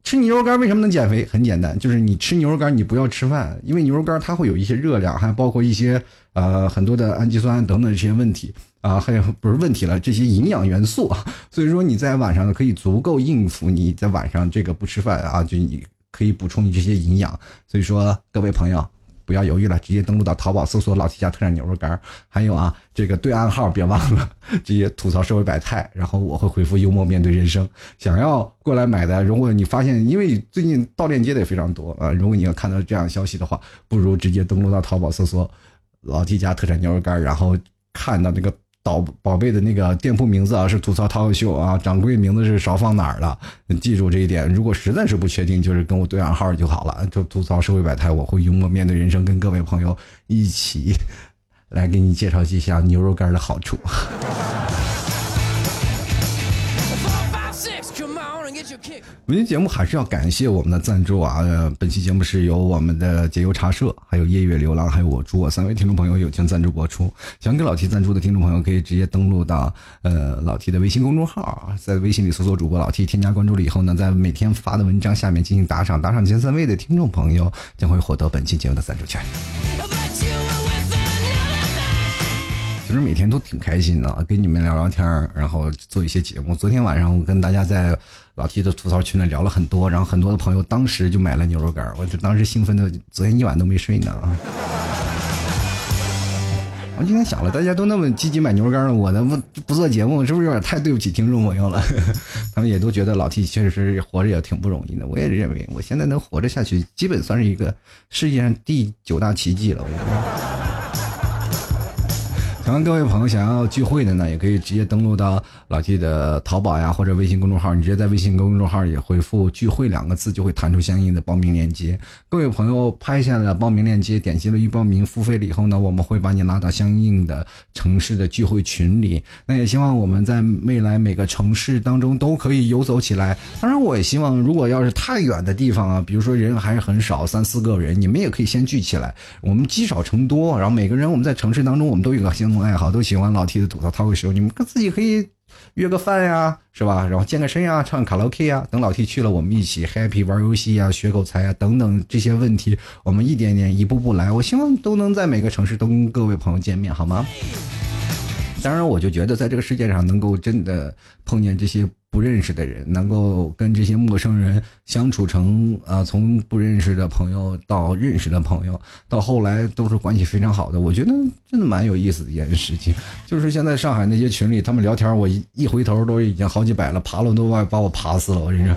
吃牛肉干为什么能减肥？很简单，就是你吃牛肉干，你不要吃饭，因为牛肉干它会有一些热量，还包括一些呃很多的氨基酸等等这些问题啊，还有不是问题了，这些营养元素。所以说你在晚上可以足够应付你在晚上这个不吃饭啊，就你。可以补充你这些营养，所以说各位朋友不要犹豫了，直接登录到淘宝搜索“老 T 家特产牛肉干”。还有啊，这个对暗号别忘了，(laughs) 直接吐槽社会百态，然后我会回复幽默面对人生。想要过来买的，如果你发现，因为最近盗链接的也非常多啊，如果你要看到这样消息的话，不如直接登录到淘宝搜索“老 T 家特产牛肉干”，然后看到那个。宝宝贝的那个店铺名字啊是吐槽涛秀啊，掌柜名字是少放哪儿了？记住这一点。如果实在是不确定，就是跟我对暗号就好了。就吐槽社会百态，我会幽默面对人生，跟各位朋友一起来给你介绍几下牛肉干的好处。本期节目还是要感谢我们的赞助啊！本期节目是由我们的解忧茶社、还有夜月流浪、还有我朱我三位听众朋友友情赞助播出。想给老 T 赞助的听众朋友，可以直接登录到呃老 T 的微信公众号，在微信里搜索主播老 T，添加关注了以后呢，在每天发的文章下面进行打赏，打赏前三位的听众朋友将会获得本期节目的赞助权。其实每天都挺开心的，跟你们聊聊天然后做一些节目。昨天晚上我跟大家在老 T 的吐槽群里聊了很多，然后很多的朋友当时就买了牛肉干我就当时兴奋的，昨天一晚都没睡呢。我今天想了，大家都那么积极买牛肉干了，我不不做节目，是不是有点太对不起听众朋友了？(laughs) 他们也都觉得老 T 确实活着也挺不容易的。我也认为，我现在能活着下去，基本算是一个世界上第九大奇迹了。我。欢各位朋友想要聚会的呢，也可以直接登录到老 T 的淘宝呀，或者微信公众号。你直接在微信公众号里回复“聚会”两个字，就会弹出相应的报名链接。各位朋友拍下了报名链接，点击了预报名，付费了以后呢，我们会把你拉到相应的城市的聚会群里。那也希望我们在未来每个城市当中都可以游走起来。当然，我也希望如果要是太远的地方啊，比如说人还是很少，三四个人，你们也可以先聚起来，我们积少成多，然后每个人我们在城市当中我们都有个相。爱好都喜欢老 T 的吐槽，他会说你们自己可以约个饭呀，是吧？然后健个身呀，唱卡拉 OK 呀。等老 T 去了，我们一起 happy 玩游戏呀，学口才呀，等等这些问题，我们一点点一步步来。我希望都能在每个城市都跟各位朋友见面，好吗？当然，我就觉得在这个世界上能够真的碰见这些不认识的人，能够跟这些陌生人相处成啊，从不认识的朋友到认识的朋友，到后来都是关系非常好的，我觉得真的蛮有意思的一件事情。就是现在上海那些群里，他们聊天，我一回头都已经好几百了，爬楼都把把我爬死了，我跟你说。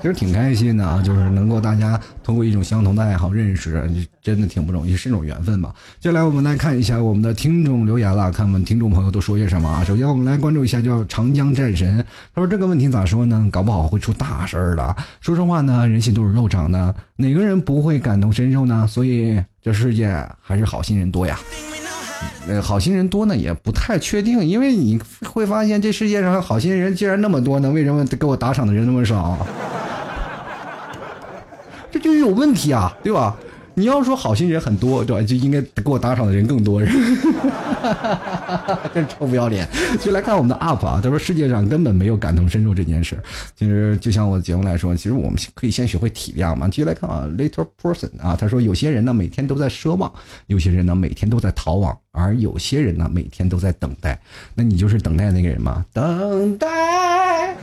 其实挺开心的啊，就是能够大家通过一种相同的爱好认识，真的挺不容易，是一种缘分吧。接下来我们来看一下我们的听众留言了，看我们听众朋友都说些什么啊。首先我们来关注一下叫长江战神，他说这个问题咋说呢？搞不好会出大事儿的。说实话呢，人心都是肉长的，哪个人不会感同身受呢？所以这世界还是好心人多呀。呃，好心人多呢，也不太确定，因为你会发现这世界上好心人既然那么多呢，为什么给我打赏的人那么少？这就有问题啊，对吧？你要说好心人很多，对吧？就应该给我打赏的人更多，(laughs) 真臭不要脸！就来看我们的 UP 啊，他说世界上根本没有感同身受这件事。其实就像我的节目来说，其实我们可以先学会体谅嘛。继续来看啊，Little Person 啊，他说有些人呢每天都在奢望，有些人呢每天都在逃亡，而有些人呢每天都在等待。那你就是等待那个人吗？等待，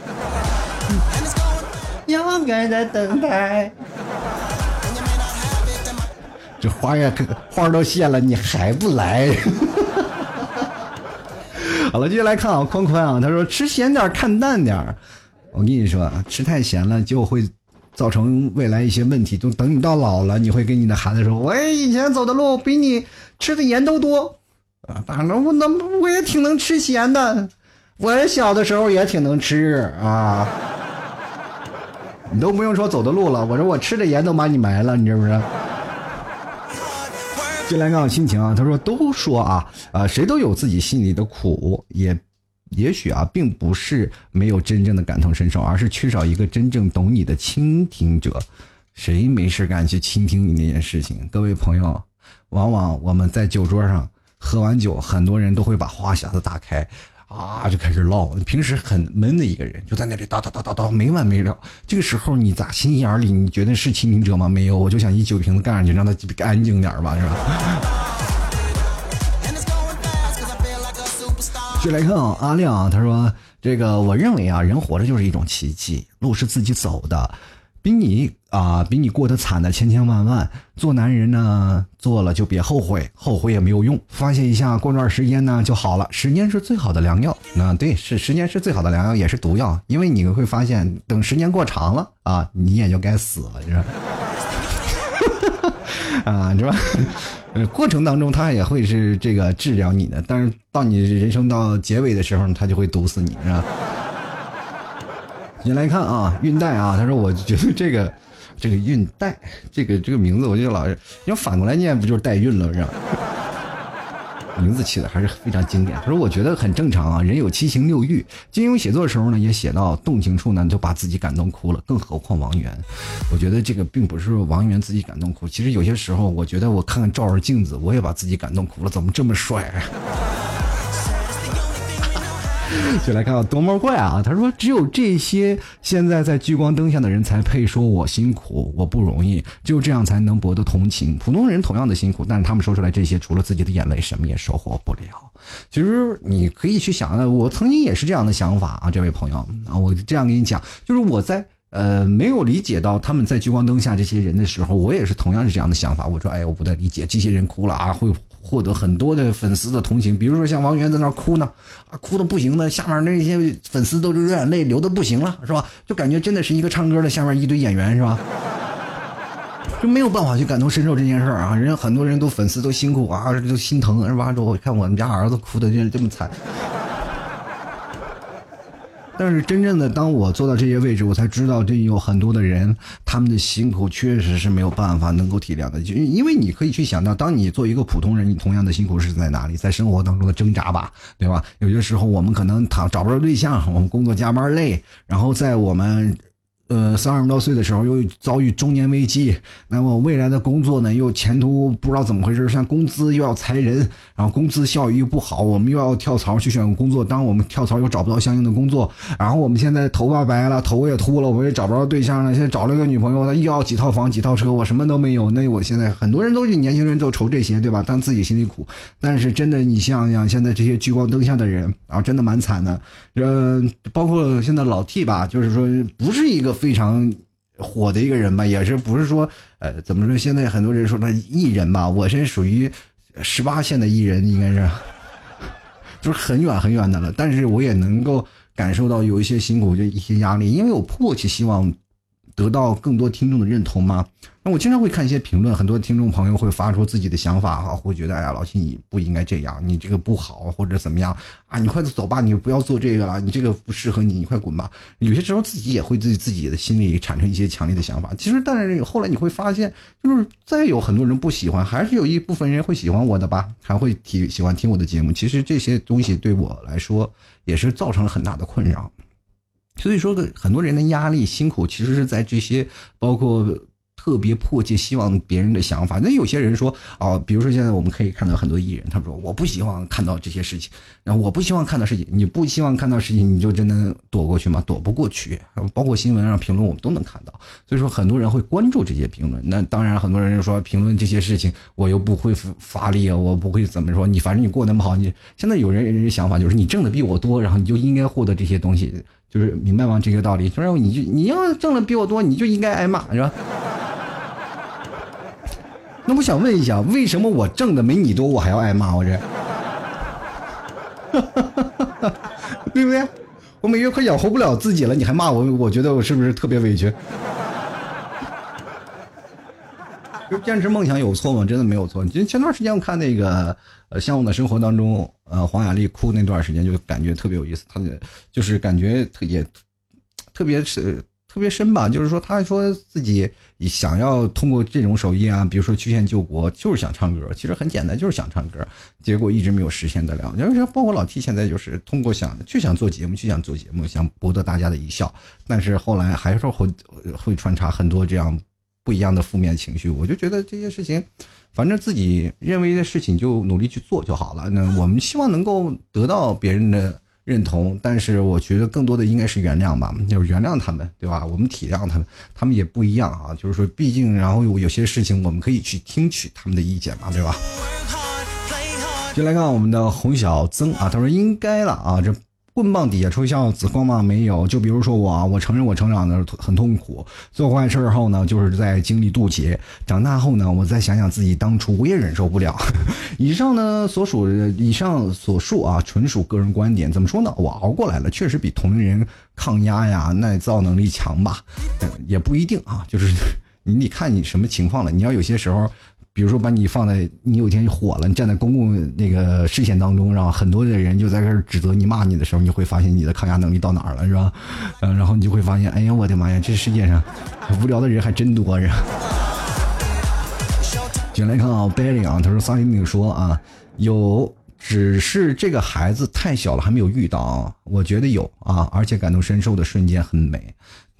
应该在等待。这花呀，花都谢了，你还不来？(laughs) 好了，接下来看啊，宽宽啊，他说吃咸点，看淡点我跟你说啊，吃太咸了就会造成未来一些问题。就等你到老了，你会跟你的孩子说：“我以前走的路比你吃的盐都多啊。”当然，我那我也挺能吃咸的，我小的时候也挺能吃啊。你都不用说走的路了，我说我吃的盐都把你埋了，你知不知道？进来看心情啊，他说都说啊啊，谁都有自己心里的苦，也也许啊，并不是没有真正的感同身受，而是缺少一个真正懂你的倾听者。谁没事干去倾听你那件事情？各位朋友，往往我们在酒桌上喝完酒，很多人都会把话匣子打开。啊，就开始唠。平时很闷的一个人，就在那里叨叨叨叨叨，没完没了。这个时候，你咋心眼里你觉得是倾听者吗？没有，我就想一酒瓶子干上去，让他安静点吧，是吧？(laughs) 就来看啊，阿亮，他说：“这个我认为啊，人活着就是一种奇迹，路是自己走的。”比你啊，比你过得惨的千千万万。做男人呢，做了就别后悔，后悔也没有用。发泄一下，过段时间呢就好了。时间是最好的良药。那对，是时间是最好的良药，也是毒药。因为你会发现，等时间过长了啊，你也就该死了，是吧？(laughs) 啊，是吧？过程当中他也会是这个治疗你的，但是到你人生到结尾的时候，他就会毒死你，是吧？你来看啊，运带啊，他说，我觉得这个，(laughs) 这个运带，这个这个名字，我就老是要反过来念，不就是代孕了是吧？(laughs) 名字起的还是非常经典。他说，我觉得很正常啊，人有七情六欲。金庸写作的时候呢，也写到动情处呢，就把自己感动哭了，更何况王源。我觉得这个并不是王源自己感动哭，其实有些时候，我觉得我看看照着镜子，我也把自己感动哭了，怎么这么帅？(laughs) 就来看到多么怪啊！他说：“只有这些现在在聚光灯下的人才配说我辛苦，我不容易，只有这样才能博得同情。普通人同样的辛苦，但是他们说出来这些，除了自己的眼泪，什么也收获不了。其实你可以去想啊，我曾经也是这样的想法啊，这位朋友啊，我这样跟你讲，就是我在呃没有理解到他们在聚光灯下这些人的时候，我也是同样是这样的想法。我说，哎，我不太理解这些人哭了啊，会。”获得很多的粉丝的同情，比如说像王源在那哭呢，啊，哭的不行的，下面那些粉丝都流眼泪，流的不行了，是吧？就感觉真的是一个唱歌的，下面一堆演员，是吧？就没有办法去感同身受这件事儿啊！人家很多人都粉丝都辛苦啊，都心疼，是吧？我看我们家儿子哭的这这么惨。但是真正的当我做到这些位置，我才知道这有很多的人，他们的辛苦确实是没有办法能够体谅的。就因为你可以去想到，当你做一个普通人，你同样的辛苦是在哪里？在生活当中的挣扎吧，对吧？有些时候我们可能躺找不着对象，我们工作加班累，然后在我们呃，三十多岁的时候又遭遇中年危机，那么未来的工作呢又前途不知道怎么回事，像工资又要裁人，然后工资效益又不好，我们又要跳槽去选个工作，当我们跳槽又找不到相应的工作，然后我们现在头发白了，头也秃了，我也找不着对象了，现在找了个女朋友，她又要几套房几套车，我什么都没有，那我现在很多人都是年轻人都愁这些，对吧？但自己心里苦，但是真的你想想，现在这些聚光灯下的人啊，真的蛮惨的，呃，包括现在老 T 吧，就是说不是一个。非常火的一个人吧，也是不是说呃怎么说？现在很多人说他艺人吧，我是属于十八线的艺人，应该是 (laughs) 就是很远很远的了。但是我也能够感受到有一些辛苦，就一些压力，因为我迫切希望得到更多听众的认同嘛。那我经常会看一些评论，很多听众朋友会发出自己的想法哈，会觉得哎呀，老秦你不应该这样，你这个不好或者怎么样啊？你快走吧，你不要做这个了，你这个不适合你，你快滚吧。有些时候自己也会对自己的心里产生一些强烈的想法。其实，但是后来你会发现，就是再有很多人不喜欢，还是有一部分人会喜欢我的吧，还会听喜欢听我的节目。其实这些东西对我来说也是造成了很大的困扰。所以说，很多人的压力辛苦，其实是在这些包括。特别迫切希望别人的想法。那有些人说啊，比如说现在我们可以看到很多艺人，他们说我不希望看到这些事情，然后我不希望看到事情。你不希望看到事情，你就真的躲过去吗？躲不过去。包括新闻上评论，我们都能看到。所以说，很多人会关注这些评论。那当然，很多人说评论这些事情，我又不会发力，我不会怎么说。你反正你过那么好，你现在有人人想法就是你挣的比我多，然后你就应该获得这些东西，就是明白吗？这个道理。就是你就你要挣的比我多，你就应该挨骂，是吧？(laughs) 那我想问一下，为什么我挣的没你多，我还要挨骂？我这，(laughs) 对不对？我每月快养活不了自己了，你还骂我？我觉得我是不是特别委屈？坚持梦想有错吗？真的没有错。就前段时间我看那个呃《向往的生活》当中，呃黄雅莉哭那段时间，就感觉特别有意思。她就是感觉特也特别是。特别深吧，就是说，他说自己想要通过这种手艺啊，比如说曲线救国，就是想唱歌。其实很简单，就是想唱歌，结果一直没有实现得了。就是，包括老 T 现在就是通过想就想做节目，就想做节目，想博得大家的一笑。但是后来还是会会穿插很多这样不一样的负面情绪。我就觉得这些事情，反正自己认为的事情就努力去做就好了。那 (laughs) 我们希望能够得到别人的。认同，但是我觉得更多的应该是原谅吧，就是原谅他们，对吧？我们体谅他们，他们也不一样啊。就是说，毕竟，然后有有些事情我们可以去听取他们的意见嘛，对吧？就来看我们的洪小曾啊，他说应该了啊，这。棍棒底下出孝子，光芒没有。就比如说我，我承认我成长的很痛苦，做坏事后呢，就是在经历渡劫。长大后呢，我再想想自己当初，我也忍受不了。(laughs) 以上呢所属，以上所述啊，纯属个人观点。怎么说呢？我熬过来了，确实比同龄人抗压呀、耐造能力强吧？也不一定啊，就是你得看你什么情况了。你要有些时候。比如说，把你放在你有一天就火了，你站在公共那个视线当中，然后很多的人就在这指责你、骂你的时候，你会发现你的抗压能力到哪儿了，是吧？(laughs) 嗯，然后你就会发现，哎呀，我的妈呀，这世界上无聊的人还真多着。进来看啊，Belly 啊，他说桑尼米说啊，有，只是这个孩子太小了，还没有遇到。我觉得有啊，而且感同身受的瞬间很美。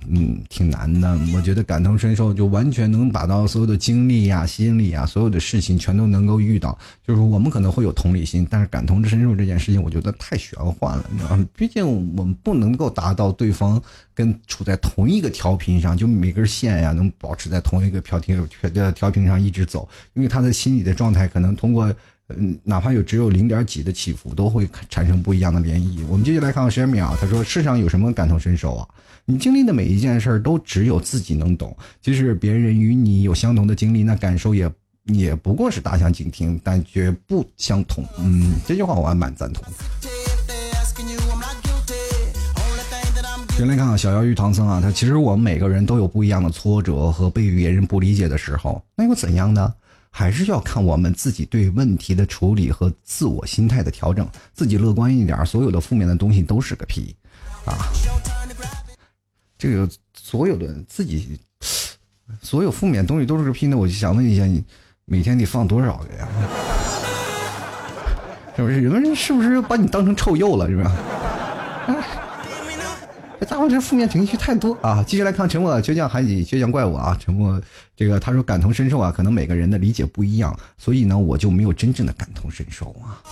嗯，挺难的。我觉得感同身受，就完全能把到所有的经历呀、心理呀，所有的事情全都能够遇到。就是我们可能会有同理心，但是感同身受这件事情，我觉得太玄幻了。你知道吗？毕竟我们不能够达到对方跟处在同一个调频上，就每根线呀能保持在同一个调频调调频上一直走。因为他的心理的状态可能通过，嗯，哪怕有只有零点几的起伏，都会产生不一样的涟漪。我们接下来看十秒，他说：“世上有什么感同身受啊？”你经历的每一件事儿都只有自己能懂，即使别人与你有相同的经历，那感受也也不过是大相径庭，但绝不相同。嗯，这句话我还蛮赞同。先来看啊，小妖与唐僧啊，他其实我们每个人都有不一样的挫折和被别人不理解的时候，那又怎样呢？还是要看我们自己对问题的处理和自我心态的调整。自己乐观一点，所有的负面的东西都是个屁啊。这个所有的自己，所有负面东西都是个屁。那我就想问一下，你每天得放多少个呀？(laughs) 是不是？人是不是把你当成臭鼬了？是吧？这家伙这负面情绪太多啊！继续来看沉默倔强海底倔强怪物啊！沉默这个他说感同身受啊，可能每个人的理解不一样，所以呢，我就没有真正的感同身受啊。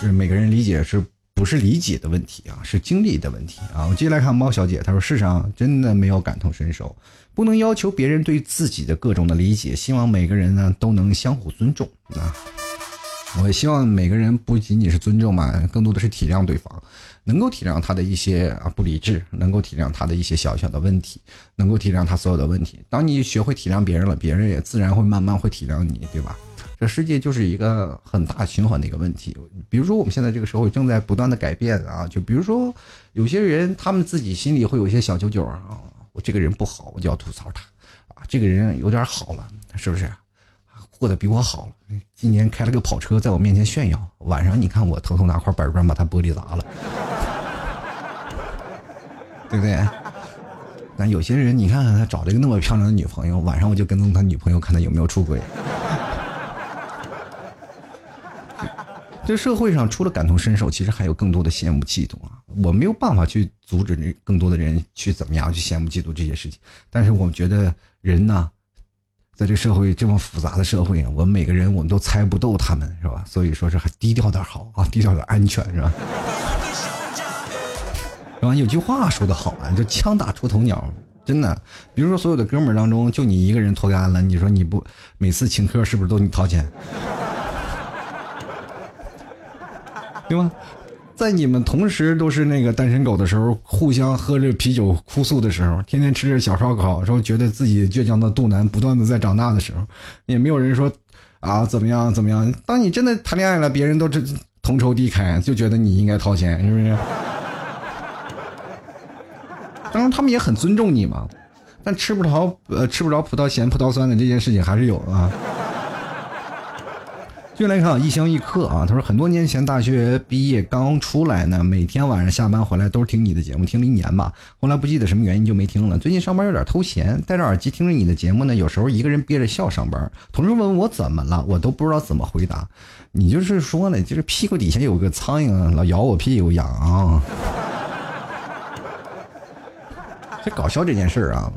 就是每个人理解是不是理解的问题啊？是经历的问题啊！我继续来看猫小姐，她说世上真的没有感同身受，不能要求别人对自己的各种的理解，希望每个人呢都能相互尊重啊！我希望每个人不仅仅是尊重嘛，更多的是体谅对方，能够体谅他的一些啊不理智，能够体谅他的一些小小的问题，能够体谅他所有的问题。当你学会体谅别人了，别人也自然会慢慢会体谅你，对吧？这世界就是一个很大循环的一个问题。比如说我们现在这个社会正在不断的改变啊，就比如说有些人他们自己心里会有一些小九九啊，我这个人不好，我就要吐槽他啊，这个人有点好了，是不是？过得比我好了，今年开了个跑车，在我面前炫耀。晚上你看我偷偷拿块板砖把他玻璃砸了，对不对？但有些人，你看看他找了一个那么漂亮的女朋友，晚上我就跟踪他女朋友，看他有没有出轨。这社会上除了感同身受，其实还有更多的羡慕嫉妒啊！我没有办法去阻止更多的人去怎么样去羡慕嫉妒这些事情，但是我觉得人呢？在这社会这么复杂的社会，我们每个人我们都猜不透他们，是吧？所以说是还低调点好啊，低调点安全，是吧？是吧？有句话说的好啊，就枪打出头鸟，真的。比如说所有的哥们儿当中，就你一个人脱干了，你说你不每次请客是不是都你掏钱？对吧？在你们同时都是那个单身狗的时候，互相喝着啤酒哭诉的时候，天天吃着小烧烤，说觉得自己倔强的肚腩不断的在长大的时候，也没有人说啊怎么样怎么样。当你真的谈恋爱了，别人都这同仇敌忾，就觉得你应该掏钱，是不是？(laughs) 当然他们也很尊重你嘛，但吃不着呃吃不着葡萄咸葡萄酸的这件事情还是有啊。就来看一香一客啊，他说很多年前大学毕业刚出来呢，每天晚上下班回来都是听你的节目，听了一年吧。后来不记得什么原因就没听了。最近上班有点偷闲，戴着耳机听着你的节目呢，有时候一个人憋着笑上班。同事问我怎么了，我都不知道怎么回答。你就是说呢，就是屁股底下有个苍蝇老咬我屁股痒。(laughs) 这搞笑这件事儿啊，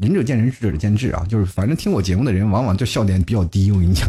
仁者见仁，智者见智啊，就是反正听我节目的人往往就笑点比较低，我跟你讲。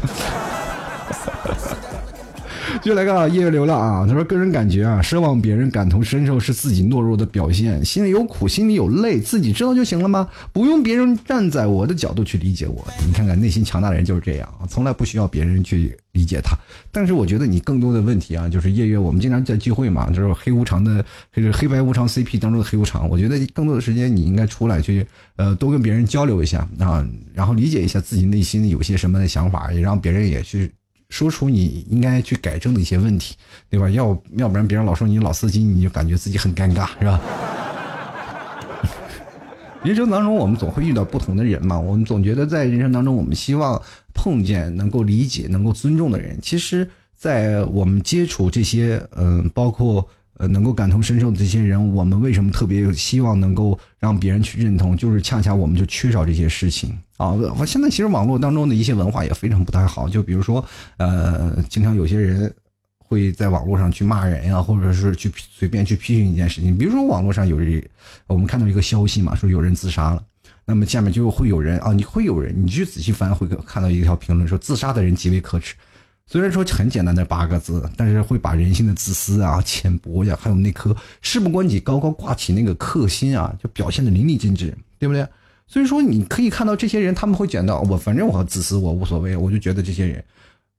(laughs) 就来个夜月流浪啊！他说：“个人感觉啊，奢望别人感同身受是自己懦弱的表现。心里有苦，心里有泪，自己知道就行了吗？不用别人站在我的角度去理解我。你看看，内心强大的人就是这样，从来不需要别人去理解他。但是我觉得你更多的问题啊，就是夜月，我们经常在聚会嘛，就是黑无常的，就是黑白无常 CP 当中的黑无常。我觉得更多的时间你应该出来去，呃，多跟别人交流一下啊，然后理解一下自己内心有些什么的想法，也让别人也去。”说出你应该去改正的一些问题，对吧？要要不然别人老说你老司机，你就感觉自己很尴尬，是吧？(laughs) 人生当中，我们总会遇到不同的人嘛。我们总觉得在人生当中，我们希望碰见能够理解、能够尊重的人。其实，在我们接触这些，嗯，包括。呃，能够感同身受的这些人，我们为什么特别希望能够让别人去认同？就是恰恰我们就缺少这些事情啊！我现在其实网络当中的一些文化也非常不太好，就比如说，呃，经常有些人会在网络上去骂人呀，或者是去随便去批评一件事情。比如说网络上有人，我们看到一个消息嘛，说有人自杀了，那么下面就会有人啊，你会有人，你去仔细翻会看到一条评论说，自杀的人极为可耻。虽然说很简单的八个字，但是会把人性的自私啊、浅薄呀，还有那颗事不关己高高挂起那个克心啊，就表现的淋漓尽致，对不对？所以说你可以看到这些人，他们会觉得我反正我自私，我无所谓，我就觉得这些人，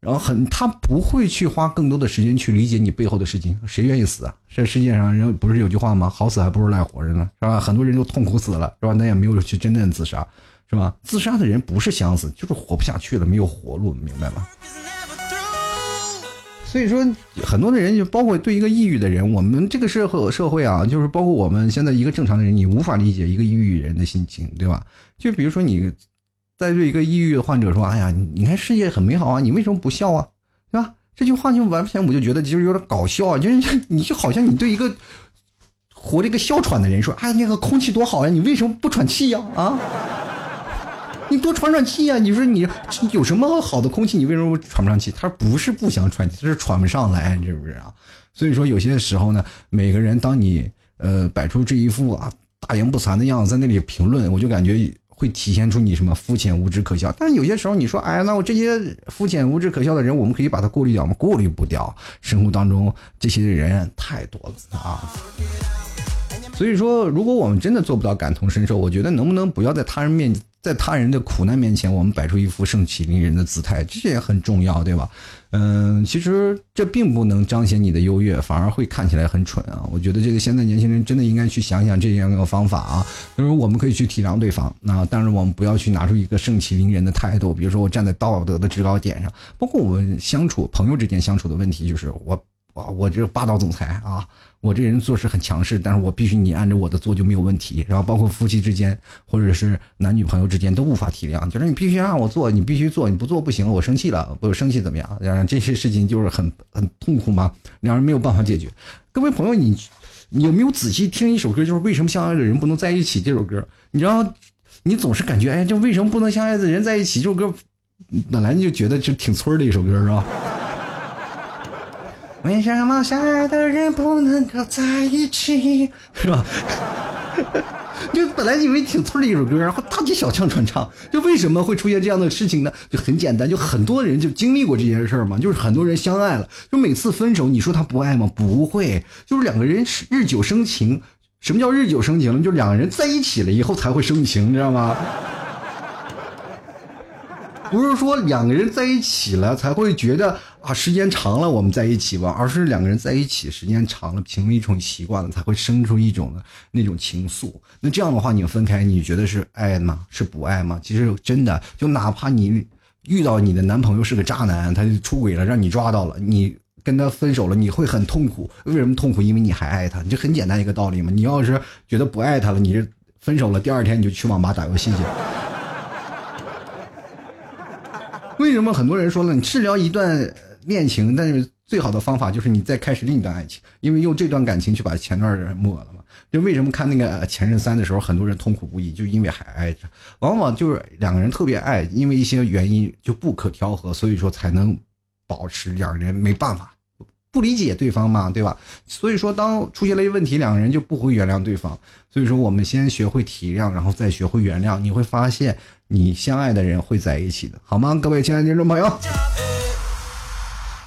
然后很他不会去花更多的时间去理解你背后的事情。谁愿意死啊？这世界上人不是有句话吗？好死还不如赖活着呢，是吧？很多人都痛苦死了，是吧？那也没有去真正自杀，是吧？自杀的人不是想死，就是活不下去了，没有活路，明白吗？所以说，很多的人就包括对一个抑郁的人，我们这个社会社会啊，就是包括我们现在一个正常的人，你无法理解一个抑郁人的心情，对吧？就比如说你在对一个抑郁的患者说：“哎呀，你看世界很美好啊，你为什么不笑啊？对吧？”这句话就完全我就觉得其实有点搞笑啊，就是你就好像你对一个活着一个哮喘的人说：“哎，那个空气多好呀，你为什么不喘气呀？啊？”你多喘喘气呀！你说你有什么好的空气？你为什么喘不上气？他不是不想喘气，他是喘不上来，你知不知道？所以说有些时候呢，每个人当你呃，摆出这一副啊大言不惭的样子在那里评论，我就感觉会体现出你什么肤浅、无知、可笑。但是有些时候你说，哎，那我这些肤浅、无知、可笑的人，我们可以把它过滤掉吗？过滤不掉。生活当中这些人太多了啊。所以说，如果我们真的做不到感同身受，我觉得能不能不要在他人面，在他人的苦难面前，我们摆出一副盛气凌人的姿态，这也很重要，对吧？嗯，其实这并不能彰显你的优越，反而会看起来很蠢啊！我觉得这个现在年轻人真的应该去想想这样一个方法啊，就是我们可以去体谅对方，那但是我们不要去拿出一个盛气凌人的态度，比如说我站在道德的制高点上，包括我们相处朋友之间相处的问题，就是我。我，我这霸道总裁啊！我这人做事很强势，但是我必须你按照我的做就没有问题。然后包括夫妻之间，或者是男女朋友之间都无法体谅，就是你必须让我做，你必须做，你不做不行，我生气了，我生气怎么样？然后这些事情就是很很痛苦吗？两人没有办法解决。各位朋友，你你有没有仔细听一首歌？就是为什么相爱的人不能在一起？这首歌，你知道，你总是感觉，哎，这为什么不能相爱的人在一起？这首歌本来就觉得就挺村的一首歌，是吧？为什么相爱的人不能够在一起？是吧？(laughs) 就本来以为挺村的一首歌，然后大街小巷传唱，就为什么会出现这样的事情呢？就很简单，就很多人就经历过这件事儿嘛。就是很多人相爱了，就每次分手，你说他不爱吗？不会，就是两个人日久生情。什么叫日久生情呢？就两个人在一起了以后才会生情，你知道吗？不是说两个人在一起了才会觉得啊时间长了我们在一起吧，而是两个人在一起时间长了，形成一种习惯了，才会生出一种那种情愫。那这样的话，你分开，你觉得是爱吗？是不爱吗？其实真的，就哪怕你遇到你的男朋友是个渣男，他就出轨了，让你抓到了，你跟他分手了，你会很痛苦。为什么痛苦？因为你还爱他。这很简单一个道理嘛。你要是觉得不爱他了，你这分手了，第二天你就去网吧打游戏去。为什么很多人说呢，你治疗一段恋情，但是最好的方法就是你再开始另一段爱情，因为用这段感情去把前段人抹了嘛。就为什么看那个《前任三》的时候，很多人痛苦不已，就因为还爱着，往往就是两个人特别爱，因为一些原因就不可调和，所以说才能保持两人没办法。不理解对方嘛，对吧？所以说，当出现了一问题，两个人就不会原谅对方。所以说，我们先学会体谅，然后再学会原谅，你会发现，你相爱的人会在一起的，好吗？各位亲爱的听众朋友，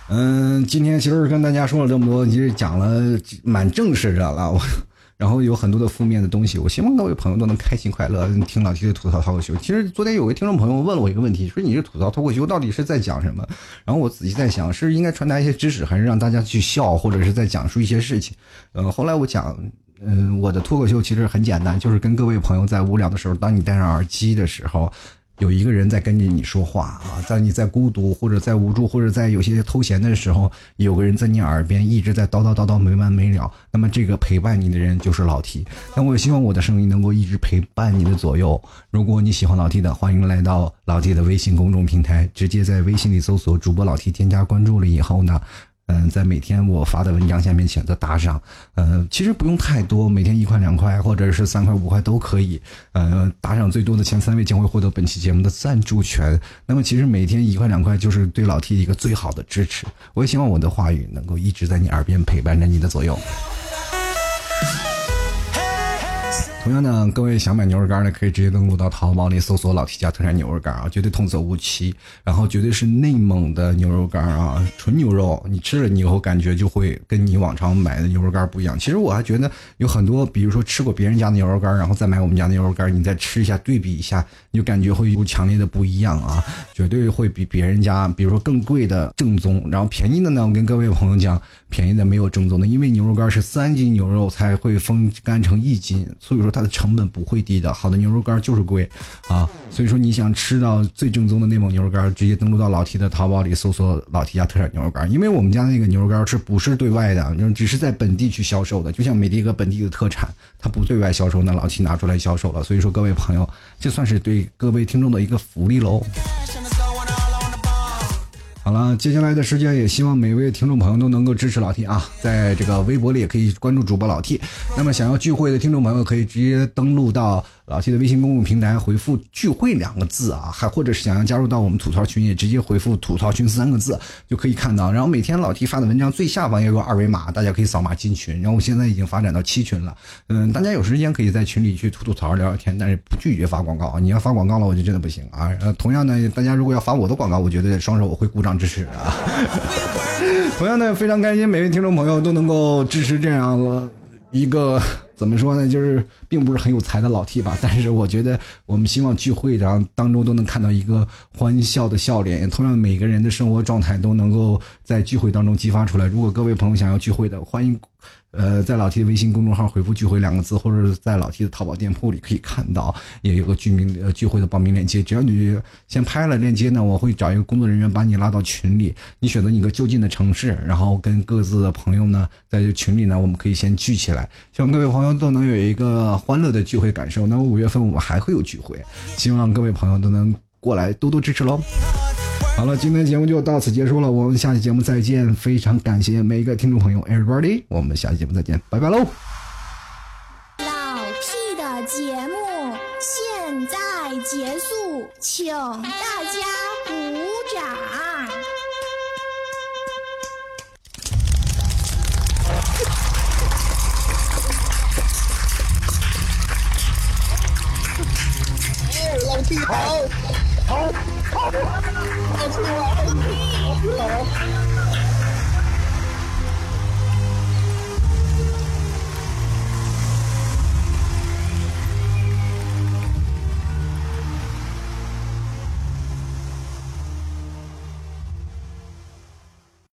嗯，今天其实跟大家说了这么多，其实讲了蛮正式的了。我。然后有很多的负面的东西，我希望各位朋友都能开心快乐，听老 T 的吐槽脱口秀。其实昨天有个听众朋友问了我一个问题，说你这吐槽脱口秀到底是在讲什么？然后我仔细在想，是应该传达一些知识，还是让大家去笑，或者是在讲述一些事情？嗯，后来我讲，嗯，我的脱口秀其实很简单，就是跟各位朋友在无聊的时候，当你戴上耳机的时候。有一个人在跟着你说话啊，在你在孤独或者在无助或者在有些偷闲的时候，有个人在你耳边一直在叨叨叨叨没完没了。那么这个陪伴你的人就是老 T。那我也希望我的声音能够一直陪伴你的左右。如果你喜欢老 T 的，欢迎来到老 T 的微信公众平台，直接在微信里搜索主播老 T，添加关注了以后呢。嗯，在每天我发的文章下面选择打赏，嗯，其实不用太多，每天一块两块或者是三块五块都可以。嗯，打赏最多的前三位将会获得本期节目的赞助权。那么其实每天一块两块就是对老 T 一个最好的支持。我也希望我的话语能够一直在你耳边陪伴着你的左右。同样呢，各位想买牛肉干的，可以直接登录到淘宝里搜索“老 T 家特产牛肉干”啊，绝对童叟无欺，然后绝对是内蒙的牛肉干啊，纯牛肉，你吃了你以后感觉就会跟你往常买的牛肉干不一样。其实我还觉得有很多，比如说吃过别人家的牛肉干，然后再买我们家的牛肉干，你再吃一下，对比一下，你就感觉会有强烈的不一样啊，绝对会比别人家，比如说更贵的正宗，然后便宜的呢，我跟各位朋友讲，便宜的没有正宗的，因为牛肉干是三斤牛肉才会风干成一斤，所以说。它的成本不会低的，好的牛肉干就是贵，啊，所以说你想吃到最正宗的内蒙牛肉干，直接登录到老 T 的淘宝里搜索老 T 家特产牛肉干，因为我们家那个牛肉干是不是对外的，只是在本地去销售的，就像美的一个本地的特产，它不对外销售，那老 T 拿出来销售了，所以说各位朋友，这算是对各位听众的一个福利喽。好了，接下来的时间也希望每位听众朋友都能够支持老 T 啊，在这个微博里也可以关注主播老 T。那么想要聚会的听众朋友可以直接登录到老 T 的微信公众平台回复“聚会”两个字啊，还或者是想要加入到我们吐槽群，也直接回复“吐槽群”三个字就可以看到。然后每天老 T 发的文章最下方也有二维码，大家可以扫码进群。然后我现在已经发展到七群了，嗯，大家有时间可以在群里去吐吐槽、聊聊天，但是不拒绝发广告啊。你要发广告了，我就真的不行啊。呃，(laughs) 同样呢，大家如果要发我的广告，我觉得双手我会鼓掌支持啊。同样的，非常开心，每位听众朋友都能够支持这样了一个 (laughs) 怎么说呢，就是并不是很有才的老 T 吧。(laughs) 但是我觉得，我们希望聚会然当中都能看到一个欢笑的笑脸。同样，每个人的生活状态都能够在聚会当中激发出来。如果各位朋友想要聚会的，欢迎。呃，在老 T 的微信公众号回复“聚会”两个字，或者是在老 T 的淘宝店铺里可以看到，也有个居民呃聚会的报名链接。只要你先拍了链接呢，我会找一个工作人员把你拉到群里。你选择你个就近的城市，然后跟各自的朋友呢，在群里呢，我们可以先聚起来。希望各位朋友都能有一个欢乐的聚会感受。那么五月份我们还会有聚会，希望各位朋友都能过来多多支持喽。好了，今天节目就到此结束了，我们下期节目再见。非常感谢每一个听众朋友，everybody，我们下期节目再见，拜拜喽。老 T 的节目现在结束，请大家鼓掌。哎，老 T 好，好。我错我错了